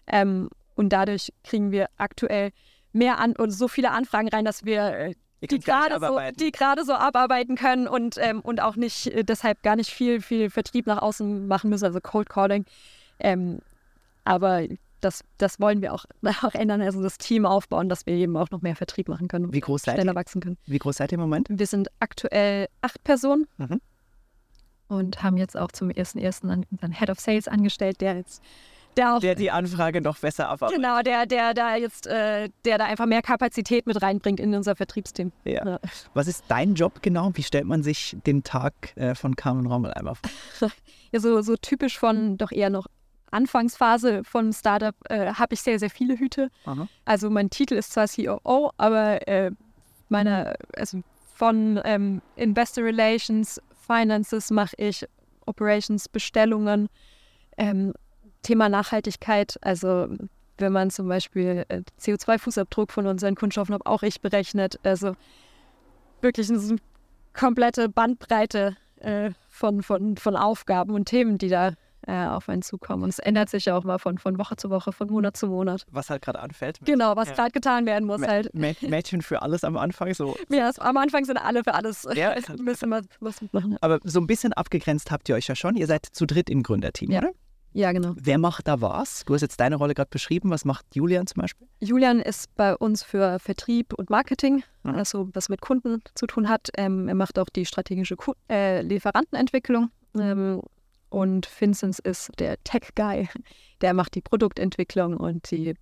Ähm, und dadurch kriegen wir aktuell mehr an und so viele Anfragen rein, dass wir äh, die gerade so, die so abarbeiten können und, ähm, und auch nicht äh, deshalb gar nicht viel, viel Vertrieb nach außen machen müssen, also Cold Calling. Ähm, aber das, das wollen wir auch, auch ändern, also das Team aufbauen, dass wir eben auch noch mehr Vertrieb machen können. Wie groß seid schneller ihr? wachsen können. Wie groß seid ihr im Moment? Wir sind aktuell acht Personen. Mhm und haben jetzt auch zum ersten ersten unseren Head of Sales angestellt, der jetzt der, auch, der die Anfrage noch besser abarbeitet. Genau, der, der da jetzt, äh, der da einfach mehr Kapazität mit reinbringt in unser Vertriebsteam. Ja. ja. Was ist dein Job genau? Wie stellt man sich den Tag äh, von Carmen Rommel einmal vor? ja, so, so typisch von doch eher noch Anfangsphase von Startup äh, habe ich sehr, sehr viele Hüte. Aha. Also mein Titel ist zwar COO, aber äh, meine, also von ähm, Investor Relations Finances mache ich, Operations, Bestellungen, ähm, Thema Nachhaltigkeit. Also wenn man zum Beispiel äh, CO2-Fußabdruck von unseren Kunststoffen habe auch ich berechnet. Also wirklich eine komplette Bandbreite äh, von, von, von Aufgaben und Themen, die da äh, auf einen zukommen. Und es ändert sich ja auch mal von, von Woche zu Woche, von Monat zu Monat. Was halt gerade anfällt. Genau, was ja. gerade getan werden muss halt. Mädchen für alles am Anfang so. Ja, am Anfang sind alle für alles. Ja, müssen wir was mitmachen. Aber so ein bisschen abgegrenzt habt ihr euch ja schon. Ihr seid zu dritt im Gründerteam, ja. oder? Ja, genau. Wer macht da was? Du hast jetzt deine Rolle gerade beschrieben. Was macht Julian zum Beispiel? Julian ist bei uns für Vertrieb und Marketing, mhm. also was mit Kunden zu tun hat. Ähm, er macht auch die strategische Ku äh, Lieferantenentwicklung. Ähm, und Vincent ist der Tech-Guy, der macht die Produktentwicklung und die,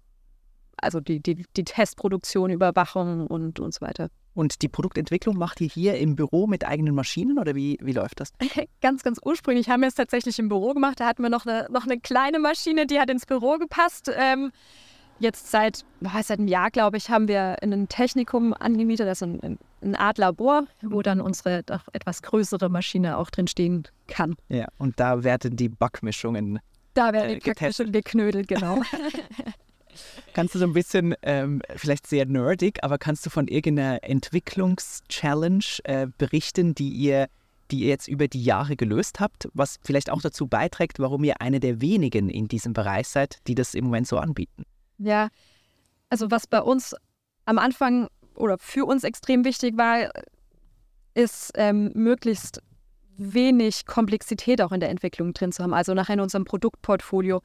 also die, die, die Testproduktion, Überwachung und, und so weiter. Und die Produktentwicklung macht ihr hier im Büro mit eigenen Maschinen oder wie, wie läuft das? ganz, ganz ursprünglich haben wir es tatsächlich im Büro gemacht. Da hatten wir noch eine, noch eine kleine Maschine, die hat ins Büro gepasst. Ähm, jetzt seit, seit einem Jahr, glaube ich, haben wir ein Technikum angemietet, also ein, eine Art Labor, wo dann unsere doch etwas größere Maschine auch drin stehen kann. Ja, und da werden die Backmischungen Da werden äh, die Backmischungen geknödelt, genau. kannst du so ein bisschen, ähm, vielleicht sehr nerdig, aber kannst du von irgendeiner Entwicklungschallenge äh, berichten, die ihr die ihr jetzt über die Jahre gelöst habt, was vielleicht auch dazu beiträgt, warum ihr eine der wenigen in diesem Bereich seid, die das im Moment so anbieten? Ja, also was bei uns am Anfang oder für uns extrem wichtig war, ist ähm, möglichst wenig Komplexität auch in der Entwicklung drin zu haben, also nachher in unserem Produktportfolio.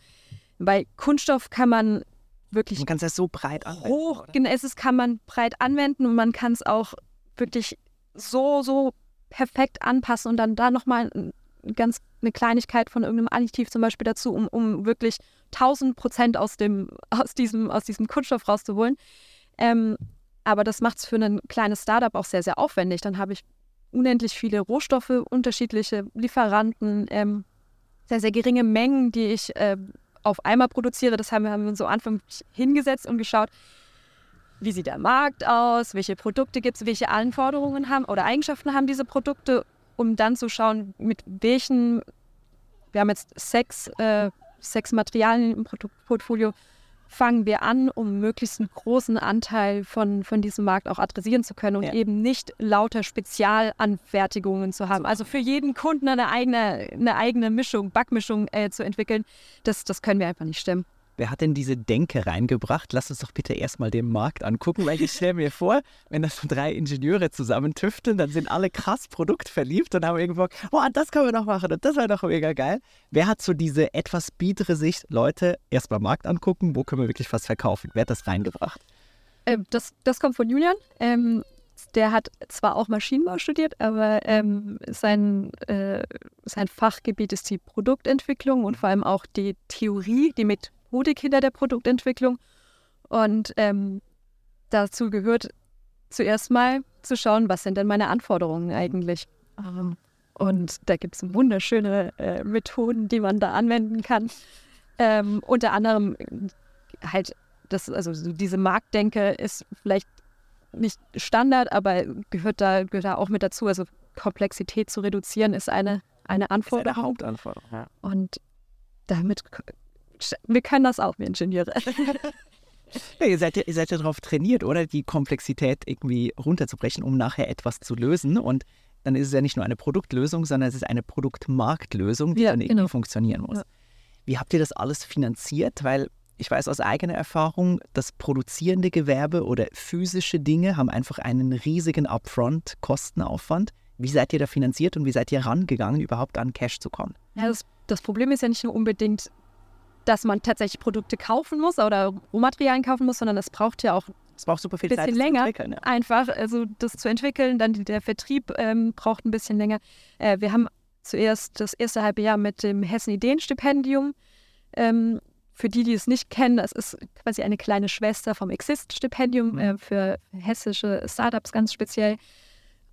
Bei Kunststoff kann man wirklich. Man kann es ja so breit anwenden. Hoch, genau, es kann man breit anwenden und man kann es auch wirklich so, so perfekt anpassen und dann da nochmal ganz eine Kleinigkeit von irgendeinem Additiv zum Beispiel dazu, um, um wirklich 1000 Prozent aus, aus, diesem, aus diesem Kunststoff rauszuholen. Ähm, aber das macht es für ein kleines Startup auch sehr, sehr aufwendig. Dann habe ich unendlich viele Rohstoffe, unterschiedliche Lieferanten, ähm, sehr, sehr geringe Mengen, die ich äh, auf einmal produziere. Das haben wir, haben wir so Anfang hingesetzt und geschaut, wie sieht der Markt aus, welche Produkte gibt es, welche Anforderungen haben oder Eigenschaften haben diese Produkte, um dann zu schauen, mit welchen, wir haben jetzt sechs, äh, sechs Materialien im Produktportfolio, fangen wir an, um möglichst einen großen Anteil von, von diesem Markt auch adressieren zu können und ja. eben nicht lauter Spezialanfertigungen zu haben. Also für jeden Kunden eine eigene, eine eigene Mischung, Backmischung äh, zu entwickeln, das, das können wir einfach nicht stemmen. Wer hat denn diese Denke reingebracht? Lass uns doch bitte erstmal den Markt angucken, weil ich stelle mir vor, wenn das so drei Ingenieure zusammen tüfteln, dann sind alle krass produktverliebt und haben irgendwo, boah, das können wir noch machen und das wäre doch mega geil. Wer hat so diese etwas biedere Sicht, Leute, erstmal Markt angucken, wo können wir wirklich was verkaufen? Wer hat das reingebracht? Ähm, das, das kommt von Julian. Ähm, der hat zwar auch Maschinenbau studiert, aber ähm, sein, äh, sein Fachgebiet ist die Produktentwicklung und vor allem auch die Theorie, die mit Methodik hinter der Produktentwicklung. Und ähm, dazu gehört zuerst mal zu schauen, was sind denn meine Anforderungen eigentlich. Ähm, und da gibt es wunderschöne äh, Methoden, die man da anwenden kann. Ähm, unter anderem halt, das, also diese Marktdenke ist vielleicht nicht Standard, aber gehört da, gehört da auch mit dazu. Also Komplexität zu reduzieren ist eine, eine Anforderung. Ist eine Hauptanforderung, ja. Und damit wir können das auch, wir Ingenieure. Ja, ihr, seid ja, ihr seid ja darauf trainiert, oder? Die Komplexität irgendwie runterzubrechen, um nachher etwas zu lösen. Und dann ist es ja nicht nur eine Produktlösung, sondern es ist eine Produktmarktlösung, die ja, dann irgendwie genau. funktionieren muss. Ja. Wie habt ihr das alles finanziert? Weil ich weiß aus eigener Erfahrung, das produzierende Gewerbe oder physische Dinge haben einfach einen riesigen Upfront-Kostenaufwand. Wie seid ihr da finanziert und wie seid ihr rangegangen, überhaupt an Cash zu kommen? Ja, das, das Problem ist ja nicht nur unbedingt dass man tatsächlich Produkte kaufen muss oder Rohmaterialien kaufen muss, sondern es braucht ja auch es braucht super viel bisschen Zeit, länger, ja. einfach also das zu entwickeln. Dann der Vertrieb ähm, braucht ein bisschen länger. Äh, wir haben zuerst das erste halbe Jahr mit dem Hessen Ideenstipendium. Ähm, für die, die es nicht kennen, das ist quasi eine kleine Schwester vom Exist-Stipendium mhm. äh, für hessische Startups ganz speziell.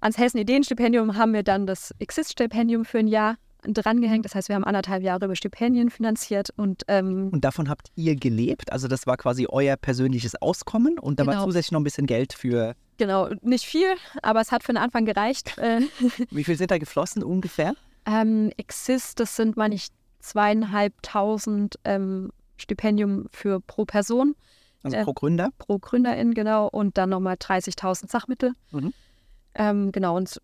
Ans Hessen Ideenstipendium haben wir dann das Exist-Stipendium für ein Jahr drangehängt. Das heißt, wir haben anderthalb Jahre über Stipendien finanziert und ähm, und davon habt ihr gelebt? Also das war quasi euer persönliches Auskommen und da genau. war zusätzlich noch ein bisschen Geld für genau nicht viel, aber es hat für den Anfang gereicht. Äh, Wie viel sind da geflossen ungefähr? Ähm, Exist, das sind meine ich zweieinhalbtausend ähm, Stipendium für pro Person. Also pro Gründer? Äh, pro Gründerin, genau. Und dann nochmal 30.000 Sachmittel. Mhm. Ähm, genau, und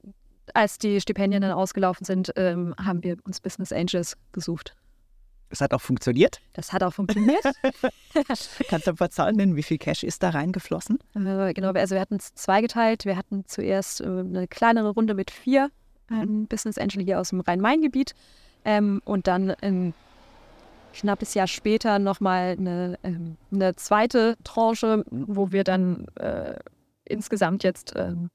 als die Stipendien dann ausgelaufen sind, ähm, haben wir uns Business Angels gesucht. Das hat auch funktioniert? Das hat auch funktioniert. Kannst du ein paar Zahlen nennen? Wie viel Cash ist da reingeflossen? Äh, genau, also wir hatten es zweigeteilt. Wir hatten zuerst äh, eine kleinere Runde mit vier ähm, Business Angel hier aus dem Rhein-Main-Gebiet ähm, und dann ein knappes Jahr später nochmal eine, ähm, eine zweite Tranche, wo wir dann äh, insgesamt jetzt ähm,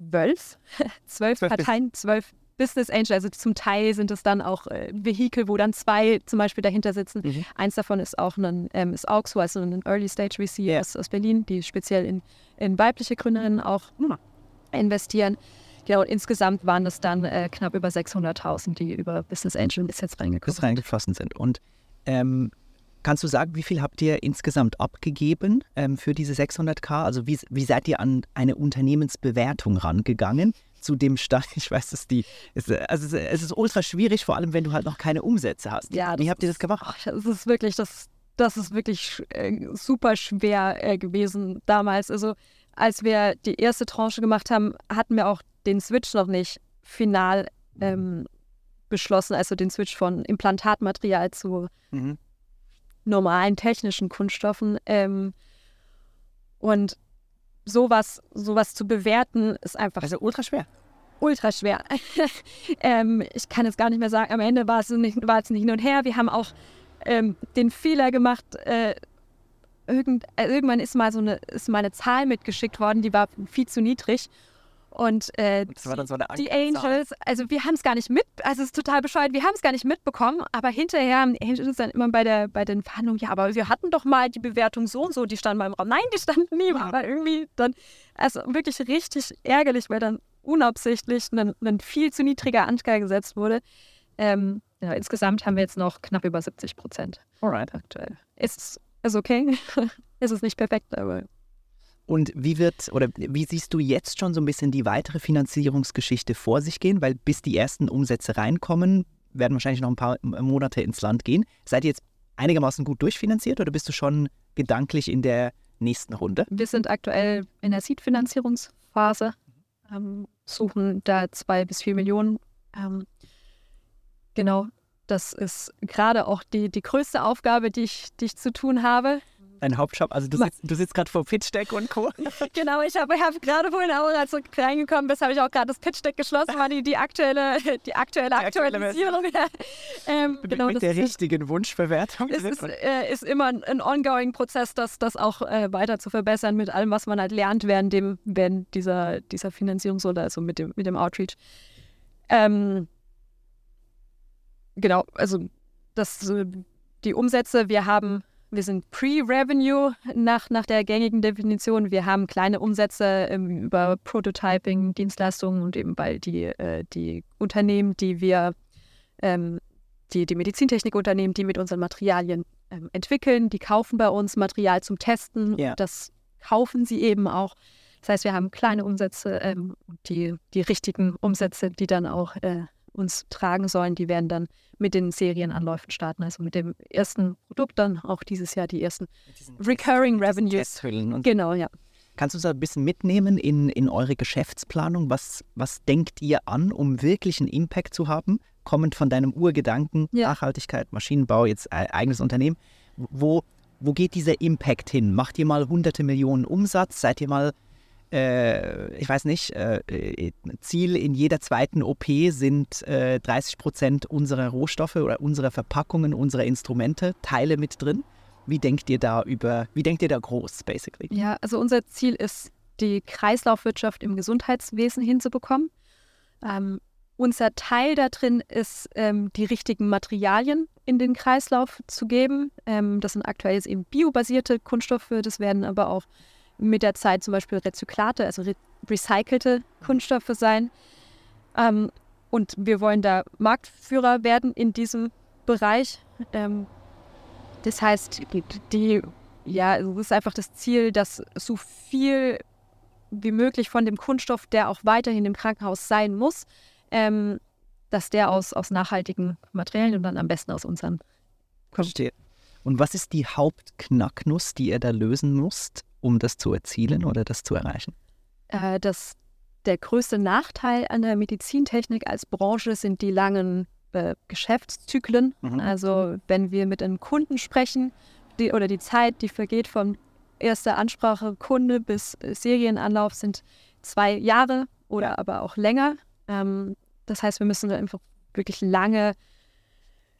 zwölf, zwölf Parteien, zwölf Business Angel, also zum Teil sind es dann auch äh, Vehikel, wo dann zwei zum Beispiel dahinter sitzen. Mhm. Eins davon ist auch ein ähm, ist Auxo, also ein Early Stage VC yeah. aus, aus, Berlin, die speziell in, in weibliche Gründerinnen auch mhm. investieren. Genau, und insgesamt waren es dann äh, knapp über 600.000, die über Business Angel bis jetzt reingekommen bis reingeflossen sind. Und ähm, Kannst du sagen, wie viel habt ihr insgesamt abgegeben ähm, für diese 600k? Also wie, wie seid ihr an eine Unternehmensbewertung rangegangen? Zu dem Stand, ich weiß, dass die, es, also es ist ultra schwierig, vor allem wenn du halt noch keine Umsätze hast. Ja, wie habt ihr das gemacht? Das ist wirklich, das, das ist wirklich äh, super schwer äh, gewesen damals. Also als wir die erste Tranche gemacht haben, hatten wir auch den Switch noch nicht final ähm, beschlossen, also den Switch von Implantatmaterial zu mhm normalen technischen Kunststoffen. Ähm, und sowas, sowas zu bewerten, ist einfach. Also ultra schwer. Ultra schwer. ähm, ich kann es gar nicht mehr sagen. Am Ende war es nicht, war es nicht hin und her. Wir haben auch ähm, den Fehler gemacht, äh, irgend, äh, irgendwann ist mal so eine, ist mal eine Zahl mitgeschickt worden, die war viel zu niedrig. Und äh, Das war so die. Angels, also wir haben es gar nicht mit, also es ist total bescheuert, wir haben es gar nicht mitbekommen, aber hinterher haben die Angels dann immer bei, der, bei den Verhandlungen, ja, aber wir hatten doch mal die Bewertung so und so, die standen mal im Raum. Nein, die standen nie, aber irgendwie dann, also wirklich richtig ärgerlich, weil dann unabsichtlich ein, ein viel zu niedriger Anteil gesetzt wurde. Ähm, ja, insgesamt haben wir jetzt noch knapp über 70 Prozent Alright. aktuell. Ist, ist okay, ist es nicht perfekt, aber Und wie wird oder wie siehst du jetzt schon so ein bisschen die weitere Finanzierungsgeschichte vor sich gehen? Weil bis die ersten Umsätze reinkommen, werden wahrscheinlich noch ein paar Monate ins Land gehen. Seid ihr jetzt einigermaßen gut durchfinanziert oder bist du schon gedanklich in der nächsten Runde? Wir sind aktuell in der Seed-Finanzierungsphase, ähm, suchen da zwei bis vier Millionen. Ähm, genau, das ist gerade auch die, die größte Aufgabe, die ich, die ich zu tun habe. Dein Hauptjob, also du sitzt, du sitzt gerade vor Pitch Deck und Co. Genau, ich habe hab gerade vorhin auch, als du reingekommen bist, habe ich auch gerade das Pitch-Deck geschlossen, war die, die aktuelle, die aktuelle aktuelle Aktualisierung. ähm, genau, mit das der richtigen Wunschbewertung. es ist, äh, ist immer ein, ein ongoing Prozess, das, das auch äh, weiter zu verbessern mit allem, was man halt lernt während, dem, während dieser, dieser Finanzierungsrunde, also mit dem, mit dem Outreach. Ähm, genau, also das, äh, die Umsätze, wir haben, wir sind Pre-Revenue nach, nach der gängigen Definition. Wir haben kleine Umsätze ähm, über Prototyping, Dienstleistungen und eben weil die, äh, die Unternehmen, die wir ähm, die, die Medizintechnikunternehmen, die mit unseren Materialien ähm, entwickeln, die kaufen bei uns Material zum Testen. Ja. Das kaufen sie eben auch. Das heißt, wir haben kleine Umsätze ähm, die, die richtigen Umsätze, die dann auch äh, uns tragen sollen, die werden dann mit den Serienanläufen starten. Also mit dem ersten Produkt dann auch dieses Jahr die ersten Recurring Revenues. Testhüllen und Genau, ja. Kannst du uns ein bisschen mitnehmen in, in eure Geschäftsplanung? Was, was denkt ihr an, um wirklich einen Impact zu haben? Kommend von deinem Urgedanken, Ja. Nachhaltigkeit, Maschinenbau, jetzt äh, eigenes Unternehmen. Wo, wo geht dieser Impact hin? Macht ihr mal hunderte Millionen Umsatz? Seid ihr mal, äh, ich weiß nicht, äh, äh, Ziel in jeder zweiten OP sind äh, 30 Prozent unserer Rohstoffe oder unserer Verpackungen, unserer Instrumente, Teile mit drin? Wie denkt ihr da über, wie denkt ihr da groß, basically? Ja, also unser Ziel ist, die Kreislaufwirtschaft im Gesundheitswesen hinzubekommen. Ähm, unser Teil da drin ist, ähm, die richtigen Materialien in den Kreislauf zu geben. Ähm, das sind aktuell jetzt eben biobasierte Kunststoffe, das werden aber auch mit der Zeit zum Beispiel Rezyklate, also re recycelte Kunststoffe sein. Ähm, und wir wollen da Marktführer werden in diesem Bereich. Ähm, das heißt, die, ja, es ist einfach das Ziel, dass so viel wie möglich von dem Kunststoff, der auch weiterhin im Krankenhaus sein muss, ähm, dass der aus, aus nachhaltigen Materialien und dann am besten aus unseren kommt. Und was ist die Hauptknacknuss, die ihr da lösen müsst, um das zu erzielen oder das zu erreichen? Äh, das, der größte Nachteil an der Medizintechnik als Branche sind die langen äh, Geschäftszyklen. Mhm. Also wenn wir mit einem Kunden sprechen die, oder die Zeit, die vergeht von erster Ansprache Kunde bis äh, Serienanlauf sind zwei Jahre oder aber auch länger. Ähm, das heißt, wir müssen da einfach wirklich lange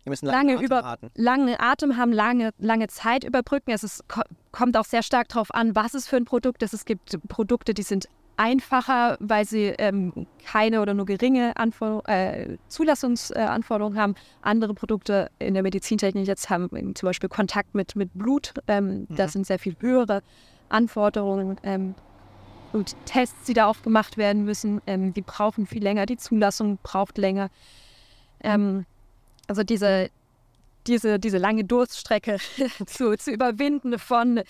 Wir müssen lange Atem über- warten. lange Atem haben, lange, lange Zeit überbrücken. Es ist, ko kommt auch sehr stark darauf an, was es für ein Produkt ist. Es gibt Produkte, die sind einfacher, weil sie ähm, keine oder nur geringe Anfor äh, Zulassungsanforderungen haben. Andere Produkte in der Medizintechnik jetzt haben zum Beispiel Kontakt mit, mit Blut. Ähm, Das sind sehr viel höhere Anforderungen. Ähm, und Tests, die da auch gemacht werden müssen, ähm, die brauchen viel länger. Die Zulassung braucht länger. Ähm, also diese, diese, diese lange Durststrecke zu, zu überwinden von,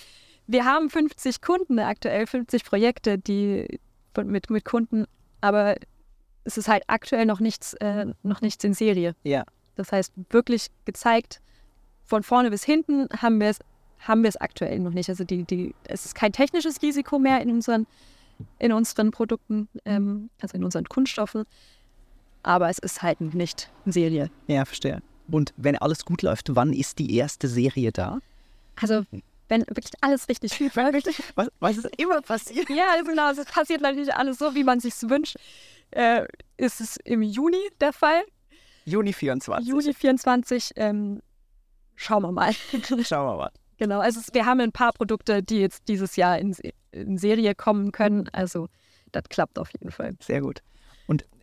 wir haben 50 Kunden aktuell, 50 Projekte, die mit, mit Kunden, aber es ist halt aktuell noch nichts, äh, noch nichts in Serie. Ja. Das heißt, wirklich gezeigt, von vorne bis hinten haben wir es, haben wir es aktuell noch nicht. Also die, die, es ist kein technisches Risiko mehr in unseren, in unseren Produkten, ähm, also in unseren Kunststoffen. Aber es ist halt nicht in Serie. Ja, verstehe. Und wenn alles gut läuft, wann ist die erste Serie da? Also wenn wirklich alles richtig viel läuft. Was, was ist immer passiert? Ja, genau. Es passiert natürlich alles so, wie man sich wünscht. Äh, ist es im Juni der Fall. Juni 24. Juni 24. Ähm, schauen wir mal. Schauen wir mal. genau. Also es, wir haben ein paar Produkte, die jetzt dieses Jahr in, in Serie kommen können. Also das klappt auf jeden Fall. Sehr gut.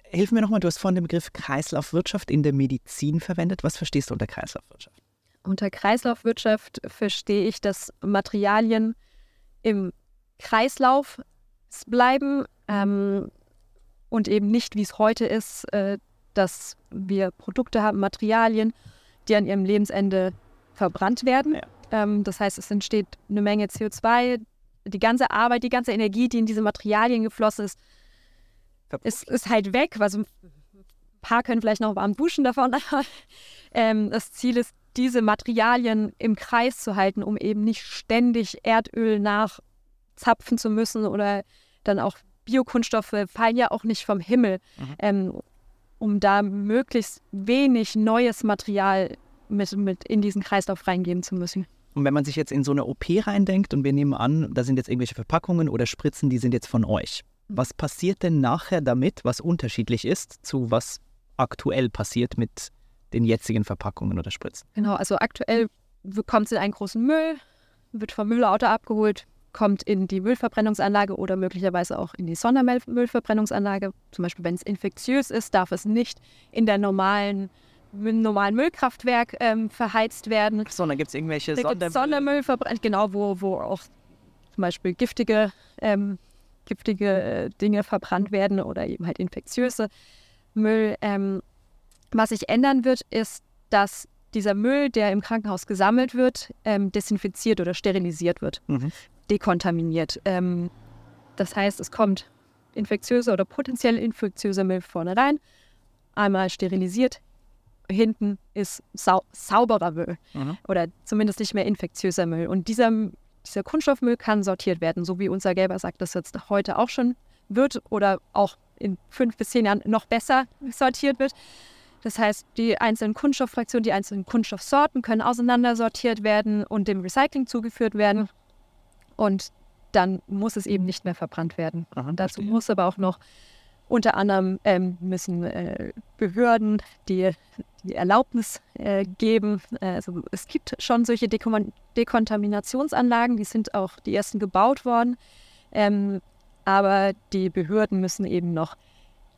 Hilf mir nochmal, du hast vorhin den Begriff Kreislaufwirtschaft in der Medizin verwendet. Was verstehst du unter Kreislaufwirtschaft? Unter Kreislaufwirtschaft verstehe ich, dass Materialien im Kreislauf bleiben ähm, und eben nicht, wie es heute ist, äh, dass wir Produkte haben, Materialien, die an ihrem Lebensende verbrannt werden. Ja. Ähm, das heißt, es entsteht eine Menge CO2. Die ganze Arbeit, die ganze Energie, die in diese Materialien geflossen ist, ist, ist, halt weg. Also ein paar können vielleicht noch warm duschen davon. ähm, das Ziel ist, diese Materialien im Kreis zu halten, um eben nicht ständig Erdöl nachzapfen zu müssen oder dann auch Biokunststoffe fallen ja auch nicht vom Himmel, mhm. ähm, um da möglichst wenig neues Material mit, mit in diesen Kreislauf reingeben zu müssen. Und wenn man sich jetzt in so eine OP reindenkt und wir nehmen an, da sind jetzt irgendwelche Verpackungen oder Spritzen, die sind jetzt von euch. Was passiert denn nachher damit, was unterschiedlich ist zu was aktuell passiert mit den jetzigen Verpackungen oder Spritzen? Genau, also aktuell kommt es in einen großen Müll, wird vom Müllauto abgeholt, kommt in die Müllverbrennungsanlage oder möglicherweise auch in die Sondermüllverbrennungsanlage. Zum Beispiel, wenn es infektiös ist, darf es nicht in der normalen im normalen Müllkraftwerk ähm, verheizt werden. So, dann gibt es irgendwelche Sondermüll. Sondermüllverbrennt, genau, wo, wo auch zum Beispiel giftige, ähm, giftige äh, Dinge verbrannt werden oder eben halt infektiöse Müll. Ähm, was sich ändern wird, ist, dass dieser Müll, der im Krankenhaus gesammelt wird, ähm, desinfiziert oder sterilisiert wird. Mhm dekontaminiert. Ähm, das heißt, es kommt infektiöser oder potenziell infektiöser Müll vorne rein, einmal sterilisiert, hinten ist sau sauberer Müll mhm. oder zumindest nicht mehr infektiöser Müll. Und dieser, dieser Kunststoffmüll kann sortiert werden, so wie unser Gelber sagt, das jetzt heute auch schon wird oder auch in fünf bis zehn Jahren noch besser sortiert wird. Das heißt, die einzelnen Kunststofffraktionen, die einzelnen Kunststoffsorten können auseinandersortiert werden und dem Recycling zugeführt werden. Und dann muss es eben nicht mehr verbrannt werden. Aha, Dazu muss aber auch noch unter anderem ähm, müssen äh, Behörden die, die Erlaubnis äh, geben. Also es gibt schon solche Dekon Dekontaminationsanlagen, die sind auch die ersten gebaut worden. Ähm, aber die Behörden müssen eben noch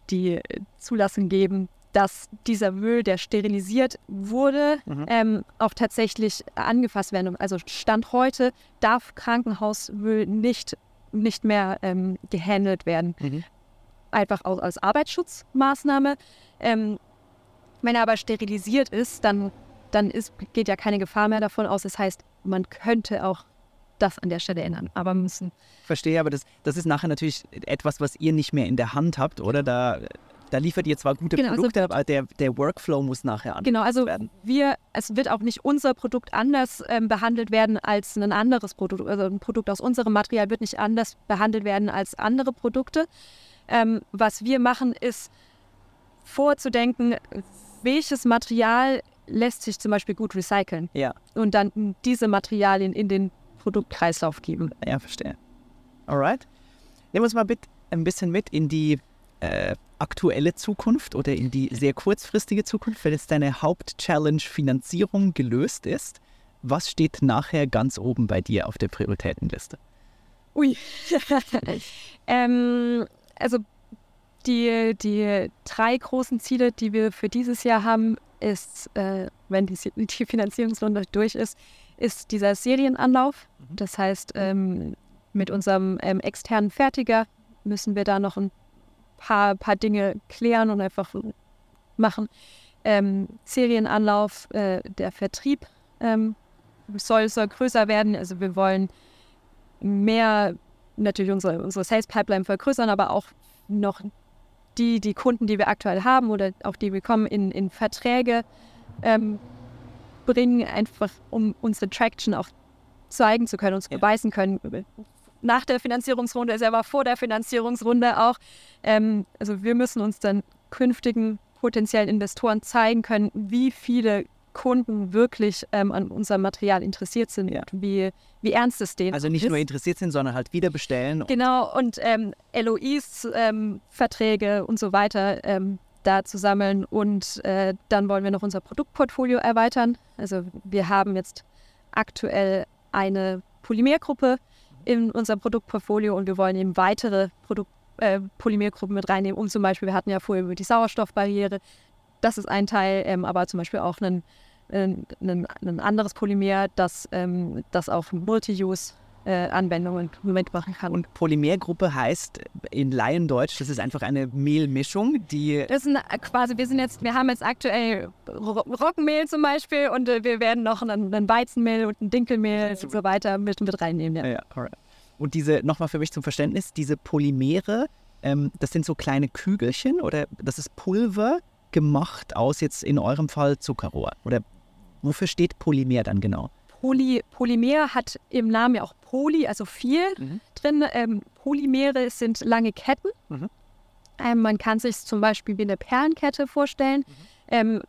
die Zulassung geben, dass dieser Müll, der sterilisiert wurde, mhm. ähm, auch tatsächlich angefasst werden. Also Stand heute darf Krankenhausmüll nicht, nicht mehr ähm, gehandelt werden. Mhm. Einfach aus, als Arbeitsschutzmaßnahme. Ähm, wenn er aber sterilisiert ist, dann, dann ist, geht ja keine Gefahr mehr davon aus. Das heißt, man könnte auch das an der Stelle ändern. Aber müssen. Verstehe, aber das, das ist nachher natürlich etwas, was ihr nicht mehr in der Hand habt, oder? Da da liefert ihr zwar gute genau, also Produkte, also, aber der, der Workflow muss nachher anders genau, also werden. Wir, es wird auch nicht unser Produkt anders ähm, behandelt werden als ein anderes Produkt. Also ein Produkt aus unserem Material wird nicht anders behandelt werden als andere Produkte. Ähm, was wir machen, ist vorzudenken, welches Material lässt sich zum Beispiel gut recyceln. Ja. Und dann diese Materialien in den Produktkreislauf geben. Ja, verstehe. Alright. Nehmen wir uns mal ein bisschen mit in die äh, aktuelle Zukunft oder in die sehr kurzfristige Zukunft, wenn jetzt deine Hauptchallenge Finanzierung gelöst ist, was steht nachher ganz oben bei dir auf der Prioritätenliste? Ui. ähm, also die, die drei großen Ziele, die wir für dieses Jahr haben, ist, äh, wenn die, die, Finanzierungsrunde durch ist, ist dieser Serienanlauf. Mhm. Das heißt, ähm, mit unserem ähm, externen Fertiger müssen wir da noch ein paar, paar Dinge klären und einfach machen. Ähm, Serienanlauf, äh, der Vertrieb ähm, soll, soll größer werden. Also wir wollen mehr natürlich unsere, unsere Sales Pipeline vergrößern, aber auch noch die, die Kunden, die wir aktuell haben oder auch die wir kommen, in, in Verträge ähm, bringen, einfach um unsere Traction auch zeigen zu können, uns ja. beweisen können, nach der Finanzierungsrunde ist, er war vor der Finanzierungsrunde auch. Ähm, also wir müssen uns dann künftigen potenziellen Investoren zeigen können, wie viele Kunden wirklich ähm, an unserem Material interessiert sind ja. und wie, wie ernst es denen Also nicht ist. nur interessiert sind, sondern halt wieder bestellen. Genau, und ähm, LOIs, ähm, Verträge und so weiter ähm, da zu sammeln. Und äh, dann wollen wir noch unser Produktportfolio erweitern. Also wir haben jetzt aktuell eine Polymergruppe, in unserem Produktportfolio und wir wollen eben weitere Produkt äh, Polymergruppen mit reinnehmen, um zum Beispiel, wir hatten ja vorher über die Sauerstoffbarriere, das ist ein Teil, ähm, aber zum Beispiel auch ein, ein, ein anderes Polymer, das, ähm, das auch Multi-Use äh, Anwendungen mitmachen kann. Und Polymergruppe heißt in Laiendeutsch, das ist einfach eine Mehlmischung, die. Das ist ein, quasi, wir sind jetzt, wir haben jetzt aktuell Roggenmehl zum Beispiel und äh, wir werden noch ein, ein Weizenmehl und ein Dinkelmehl und so weiter mit, mit reinnehmen. Ja. Ja. Und diese, nochmal für mich zum Verständnis, diese Polymere, ähm, das sind so kleine Kügelchen oder das ist Pulver gemacht aus jetzt in eurem Fall Zuckerrohr? Oder wofür steht Polymer dann genau? Poly, Polymer hat im Namen ja auch Poly, also viel Mhm. drin. Ähm, Polymere sind lange Ketten. Mhm. Ähm, man kann sich zum Beispiel wie eine Perlenkette vorstellen, ähm,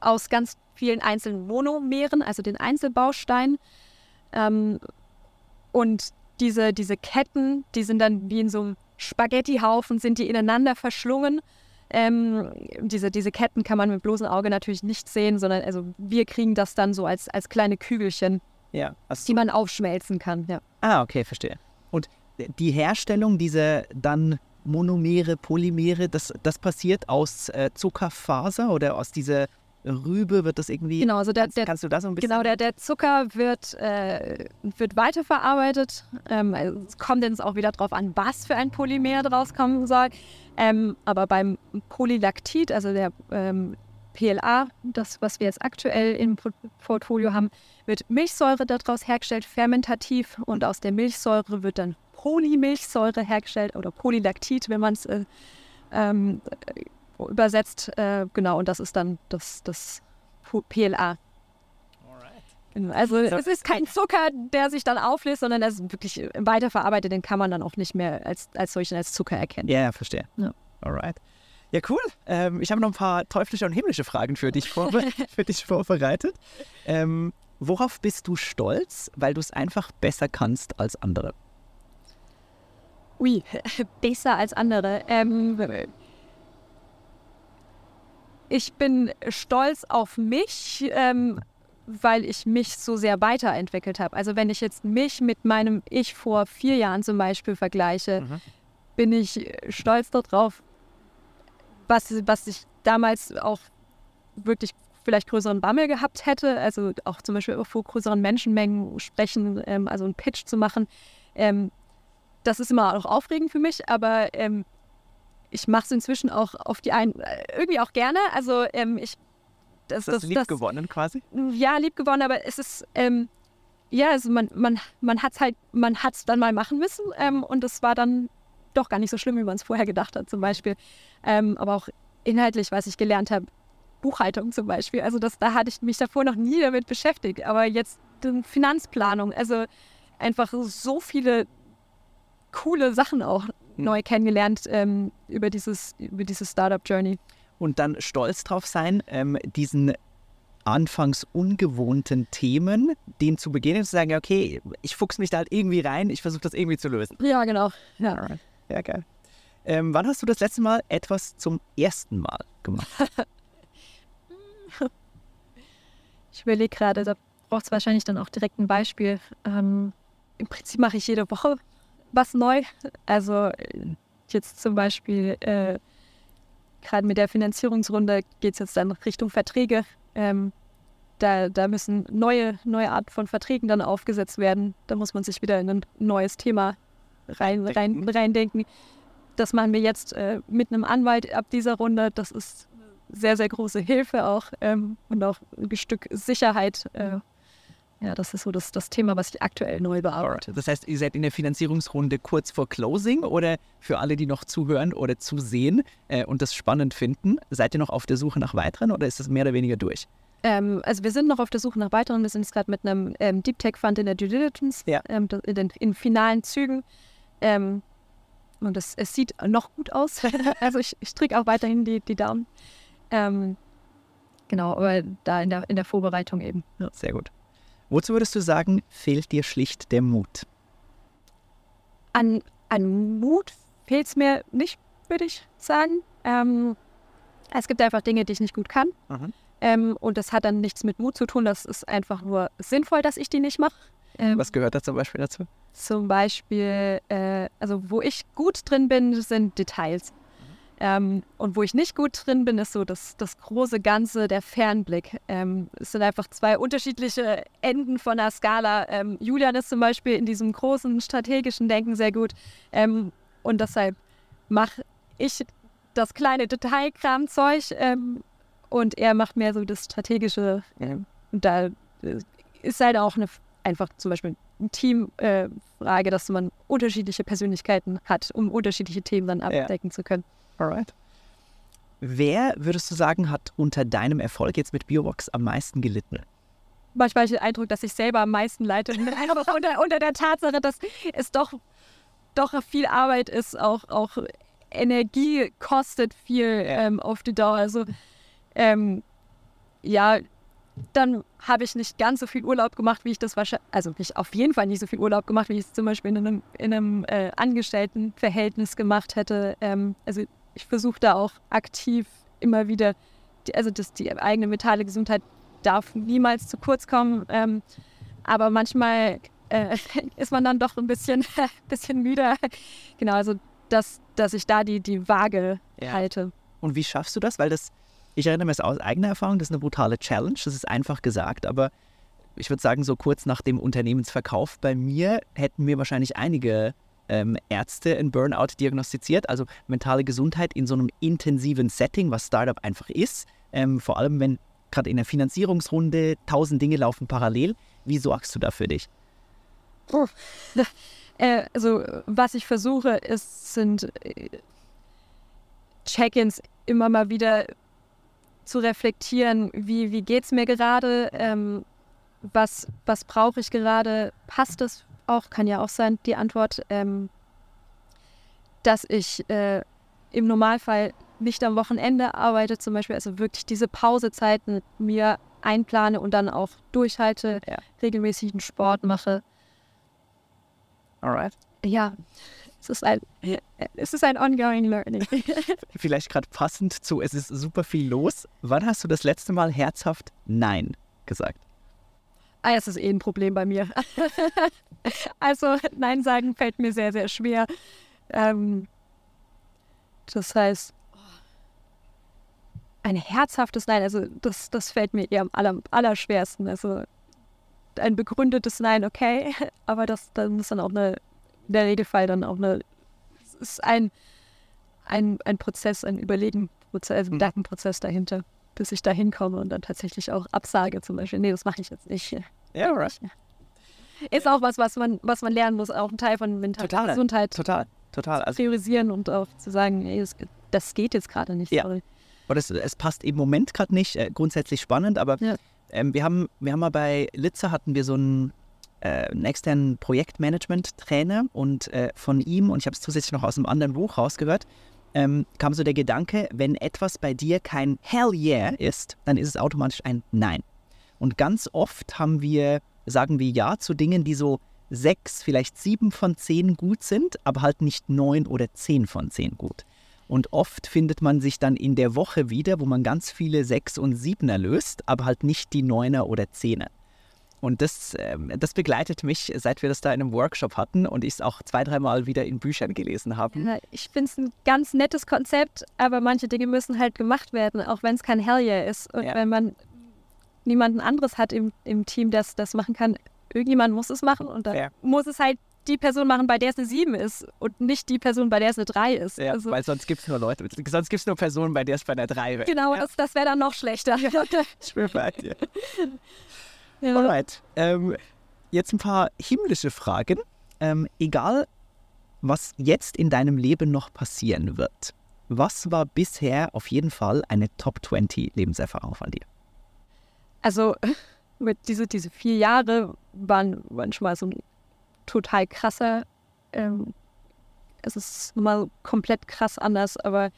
aus ganz vielen einzelnen Monomeren, also den Einzelbausteinen. Ähm, und diese, diese Ketten, die sind dann wie in so einem Spaghettihaufen, sind die ineinander verschlungen. Ähm, diese, diese Ketten kann man mit bloßem Auge natürlich nicht sehen, sondern also wir kriegen das dann so als, als kleine Kügelchen, Ja. Also, die man aufschmelzen kann. Ja. ah, okay, verstehe. Und die Herstellung dieser dann Monomere, Polymere, das, das passiert aus äh, Zuckerfaser oder aus dieser Rübe wird das irgendwie. Genau, also der, kannst, der, kannst du da so ein bisschen. Genau, der, der Zucker wird, äh, wird weiterverarbeitet. Ähm, also es kommt jetzt auch wieder darauf an, was für ein Polymer draus kommen soll. Ähm, aber beim Polylactit, also der ähm, PLA, das, was wir jetzt aktuell im Port- Portfolio haben, wird Milchsäure daraus hergestellt, fermentativ. Und aus der Milchsäure wird dann Polymilchsäure hergestellt oder Polylactit, wenn man es äh, ähm, äh, übersetzt. Äh, genau, und das ist dann das, das PLA. Genau, Also So. es ist kein Zucker, der sich dann auflöst, sondern das ist wirklich weiterverarbeitet, den kann man dann auch nicht mehr als, als solchen als Zucker erkennen. Ja, ja, verstehe. Ja. Alright. Ja, cool. Ähm, ich habe noch ein paar teuflische und himmlische Fragen für dich, vorbe für dich vorbereitet. Ähm, worauf bist du stolz, weil du es einfach besser kannst als andere? Ui, besser als andere. Ähm, ich bin stolz auf mich, ähm, weil ich mich so sehr weiterentwickelt habe. Also wenn ich jetzt mich mit meinem Ich vor vier Jahren zum Beispiel vergleiche, Mhm. bin ich stolz darauf, was, was ich damals auch wirklich vielleicht größeren Bammel gehabt hätte. Also auch zum Beispiel vor größeren Menschenmengen sprechen, ähm, also einen Pitch zu machen. Ähm, das ist immer auch aufregend für mich, aber ähm, ich mache es inzwischen auch auf die einen äh, irgendwie auch gerne. Also ähm, ich das, Ist das, lieb gewonnen quasi? ja, lieb gewonnen, aber es ist, ähm, ja, also man, man, man hat es halt, man hat es dann mal machen müssen ähm, und es war dann doch gar nicht so schlimm, wie man es vorher gedacht hat, zum Beispiel. Ähm, aber auch inhaltlich, was ich gelernt habe, Buchhaltung zum Beispiel. Also das, da hatte ich mich davor noch nie damit beschäftigt, aber jetzt Finanzplanung, also einfach so viele coole Sachen auch Hm. neu kennengelernt ähm, über dieses, über dieses Startup-Journey. Und dann stolz drauf sein, ähm, diesen anfangs ungewohnten Themen, denen zu beginnen und zu sagen, okay, ich fuchs mich da halt irgendwie rein, ich versuche das irgendwie zu lösen. Ja, genau. Ja. Ja, geil. Ähm, wann hast du das letzte Mal etwas zum ersten Mal gemacht? Ich überlege gerade, da braucht es wahrscheinlich dann auch direkt ein Beispiel. Ähm, Im Prinzip mache ich jede Woche was neu. Also äh, jetzt zum Beispiel, äh, gerade mit der Finanzierungsrunde geht es jetzt dann Richtung Verträge. Ähm, da, da müssen neue, neue Art von Verträgen dann aufgesetzt werden. Da muss man sich wieder in ein neues Thema rein, rein, reindenken. Das machen wir jetzt äh, mit einem Anwalt ab dieser Runde. Das ist sehr, sehr große Hilfe auch ähm, und auch ein Stück Sicherheit. Äh, ja, das ist so das, das Thema, was ich aktuell neu bearbeite. Das heißt, ihr seid in der Finanzierungsrunde kurz vor Closing oder für alle, die noch zuhören oder zusehen äh, und das spannend finden, seid ihr noch auf der Suche nach weiteren oder ist das mehr oder weniger durch? Ähm, also wir sind noch auf der Suche nach weiteren. Wir sind jetzt gerade mit einem ähm, Deep Tech Fund in der Due Diligence, Ja. ähm, in den in finalen Zügen. Ähm, und das, es sieht noch gut aus. also ich, ich drücke auch weiterhin die, die Daumen. Ähm, genau, aber da in der, in der Vorbereitung eben. Ja. Sehr gut. Wozu würdest du sagen, fehlt dir schlicht der Mut? An, an Mut fehlt es mir nicht, würde ich sagen. Ähm, es gibt einfach Dinge, die ich nicht gut kann. Mhm. Ähm, und das hat dann nichts mit Mut zu tun. Das ist einfach nur sinnvoll, dass ich die nicht mache. Ähm, Was gehört da zum Beispiel dazu? zum Beispiel, äh, also wo ich gut drin bin, sind Details. Ähm, und wo ich nicht gut drin bin, ist so das, das große Ganze, der Fernblick. Ähm, es sind einfach zwei unterschiedliche Enden von der Skala. Ähm, Julian ist zum Beispiel in diesem großen strategischen Denken sehr gut. Ähm, und deshalb mache ich das kleine Detailkram-Zeug ähm, und er macht mehr so das strategische. Ähm, und da äh, ist halt auch eine, einfach zum Beispiel eine Teamfrage, äh, dass man unterschiedliche Persönlichkeiten hat, um unterschiedliche Themen dann abdecken ja. zu können. Alright. Wer, würdest du sagen, hat unter deinem Erfolg jetzt mit Biobox am meisten gelitten? Manchmal habe ich den Eindruck, dass ich selber am meisten leite. Unter, unter der Tatsache, dass es doch, doch viel Arbeit ist, auch, auch Energie kostet viel ähm, auf die Dauer. Also, ähm, ja, dann habe ich nicht ganz so viel Urlaub gemacht, wie ich das wahrscheinlich, also ich auf jeden Fall nicht so viel Urlaub gemacht, wie ich es zum Beispiel in einem, in einem äh, Angestelltenverhältnis gemacht hätte. Ähm, also ich versuche da auch aktiv immer wieder, die, also das, die eigene mentale Gesundheit darf niemals zu kurz kommen. Ähm, aber manchmal äh, ist man dann doch ein bisschen, bisschen müde. Genau, also dass, dass ich da die, die Waage ja. halte. Und wie schaffst du das? Weil das, ich erinnere mich aus eigener Erfahrung, das ist eine brutale Challenge, das ist einfach gesagt, aber ich würde sagen, so kurz nach dem Unternehmensverkauf bei mir hätten mir wahrscheinlich einige ähm, Ärzte in Burnout diagnostiziert, also mentale Gesundheit in so einem intensiven Setting, was Startup einfach ist. Ähm, vor allem, wenn gerade in der Finanzierungsrunde tausend Dinge laufen parallel. Wie sorgst du da für dich? Oh. Also, was ich versuche, ist, sind äh, Check-ins immer mal wieder zu reflektieren, wie, wie geht es mir gerade, ähm, was, was brauche ich gerade, passt es auch, kann ja auch sein, die Antwort, ähm, dass ich äh, im Normalfall nicht am Wochenende arbeite, zum Beispiel, also wirklich diese Pausezeiten mir einplane und dann auch durchhalte, ja. regelmäßigen Sport mache. Alright. Ja, es ist ein, es ist ein ongoing learning. Vielleicht gerade passend zu, es ist super viel los. Wann hast du das letzte Mal herzhaft Nein gesagt? Ah, es ist eh ein Problem bei mir. also Nein sagen fällt mir sehr, sehr schwer. Ähm, das heißt, ein herzhaftes Nein, also das, das fällt mir eher am aller, allerschwersten. Also ein begründetes Nein, okay, aber das dann ist dann auch eine, in der Regelfall dann auch eine, es ist ein, ein, ein Prozess, ein Überlegenprozess, also ein Gedankenprozess dahinter bis ich da hinkomme und dann tatsächlich auch absage zum Beispiel. Nee, das mache ich jetzt nicht. Ja, right. Ist auch was, was man, was man lernen muss, auch ein Teil von mentaler total, Gesundheit. Total, total. Also, priorisieren und auch zu sagen, ey, das, das geht jetzt gerade nicht. Ja. Sorry. Aber das, es passt im Moment gerade nicht. Äh, grundsätzlich spannend, aber ja. ähm, wir, haben, wir haben mal bei Litzer hatten wir so einen, äh, einen externen Projektmanagement-Trainer und äh, von ihm, und ich habe es zusätzlich noch aus einem anderen Buch rausgehört, ähm, kam so der Gedanke, wenn etwas bei dir kein Hell yeah ist, dann ist es automatisch ein Nein. Und ganz oft haben wir, sagen wir Ja zu Dingen, die so sechs, vielleicht sieben von zehn gut sind, aber halt nicht neun oder zehn von zehn gut. Und oft findet man sich dann in der Woche wieder, wo man ganz viele Sechs- und Siebener löst, aber halt nicht die Neuner oder Zehner. Und das, ähm, das begleitet mich, seit wir das da in einem Workshop hatten und ich es auch zwei, dreimal wieder in Büchern gelesen habe. Ja, ich finde es ein ganz nettes Konzept, aber manche Dinge müssen halt gemacht werden, auch wenn es kein Hell yeah ist. Und ja. wenn man niemanden anderes hat im, im Team, das das machen kann, irgendjemand muss es machen und dann ja. muss es halt die Person machen, bei der es eine 7 ist und nicht die Person, bei der es eine 3 ist. Ja, also, weil sonst gibt es nur Leute, sonst gibt es nur Personen, bei der es bei einer 3 wäre. Genau, ja. das, das wäre dann noch schlechter. Ja, ich bin bei dir. Ja. Alright. Ähm, jetzt ein paar himmlische Fragen. Ähm, egal, was jetzt in deinem Leben noch passieren wird, was war bisher auf jeden Fall eine Top 20 Lebenserfahrung von dir? Also, mit diese, diese vier Jahre waren, waren schon mal so ein total krasser. Ähm, es ist mal komplett krass anders, aber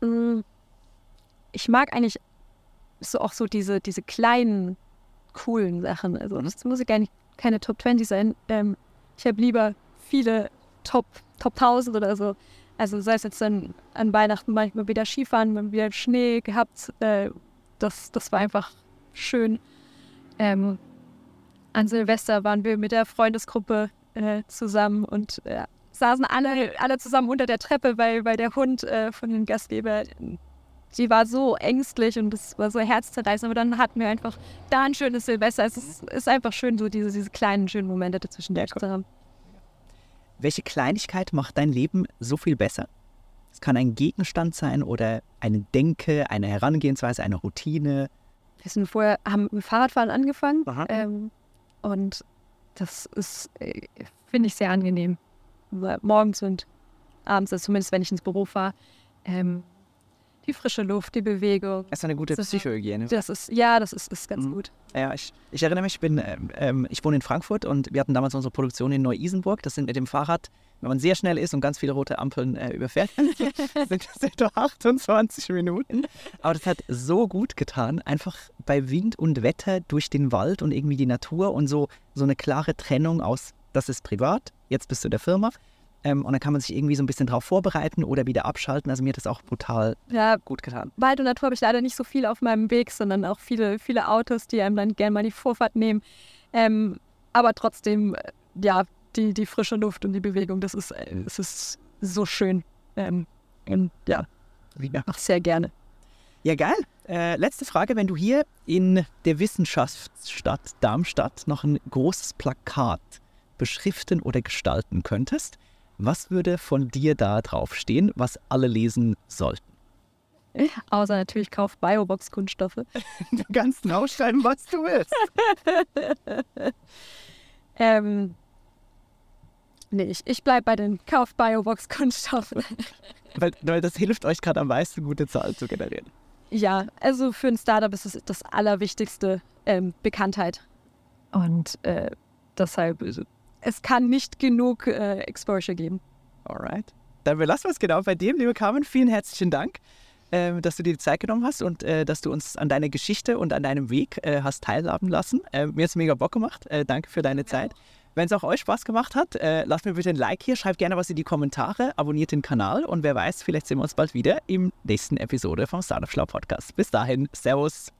mh, mm, ich mag eigentlich so auch so diese, diese kleinen coolen Sachen. Also das muss gar nicht keine Top 20 sein. Ähm, ich habe lieber viele Top, Top 1000 oder so. Also sei es jetzt dann an Weihnachten manchmal wieder Skifahren, mal wieder Schnee gehabt. Äh, das, das war einfach schön. Ähm, an Silvester waren wir mit der Freundesgruppe äh, zusammen und äh, saßen alle, alle zusammen unter der Treppe, weil, weil der Hund äh, von dem Gastgeber, die war so ängstlich und es war so herzzerreißend. Aber dann hatten wir einfach da ein schönes Silvester. Es ist, ist einfach schön, so diese, diese kleinen, schönen Momente dazwischen ja, zu haben. Welche Kleinigkeit macht dein Leben so viel besser? Es kann ein Gegenstand sein oder eine Denke, eine Herangehensweise, eine Routine. Wir sind vorher, haben mit Fahrradfahren angefangen ähm, und das ist, äh, finde ich, sehr angenehm. Morgens und abends, also zumindest wenn ich ins Büro fahre. Ähm, die frische Luft, die Bewegung. Das ist eine gute Psychohygiene. Das ist, ja, das ist, ist ganz mhm. gut. Ja, ich, ich, erinnere mich, ich, bin, ähm, ich wohne in Frankfurt und wir hatten damals unsere Produktion in Neu-Isenburg. Das sind mit dem Fahrrad, wenn man sehr schnell ist und ganz viele rote Ampeln äh, überfährt, sind das etwa 28 Minuten. Aber das hat so gut getan, einfach bei Wind und Wetter durch den Wald und irgendwie die Natur und so, so eine klare Trennung aus, das ist privat, jetzt bist du der Firma ähm, und dann kann man sich irgendwie so ein bisschen drauf vorbereiten oder wieder abschalten. Also mir hat das auch brutal ja, gut getan. Wald und Natur habe ich leider nicht so viel auf meinem Weg, sondern auch viele, viele Autos, die einem dann gerne mal die Vorfahrt nehmen. Ähm, aber trotzdem, äh, ja, die, die frische Luft und die Bewegung, das ist, äh, das ist so schön. Ähm, und ja, ja. Auch sehr gerne. Ja, geil. Äh, letzte Frage, wenn du hier in der Wissenschaftsstadt Darmstadt noch ein großes Plakat beschriften oder gestalten könntest, was würde von dir da draufstehen, was alle lesen sollten? Außer natürlich kauf Biobox-Kunststoffe. Du kannst draufschreiben, was du willst. ähm, nee, ich, ich bleibe bei den Kauf Biobox-Kunststoffen. weil, weil das hilft euch gerade am meisten, gute Zahlen zu generieren. Ja, also für ein Startup ist es das Allerwichtigste, ähm, Bekanntheit. Und äh, deshalb es kann nicht genug äh, Exposure geben. Alright. Dann belassen wir es genau bei dem, liebe Carmen. Vielen herzlichen Dank, äh, dass du dir die Zeit genommen hast und äh, dass du uns an deiner Geschichte und an deinem Weg äh, hast teilhaben lassen. Äh, mir hat es mega Bock gemacht. Äh, danke für deine Zeit. Wenn es auch euch Spaß gemacht hat, lasst mir bitte ein Like hier, schreibt gerne was in die Kommentare, abonniert den Kanal und wer weiß, vielleicht sehen wir uns bald wieder im nächsten Episode vom Startup Schlau Podcast. Bis dahin, Servus.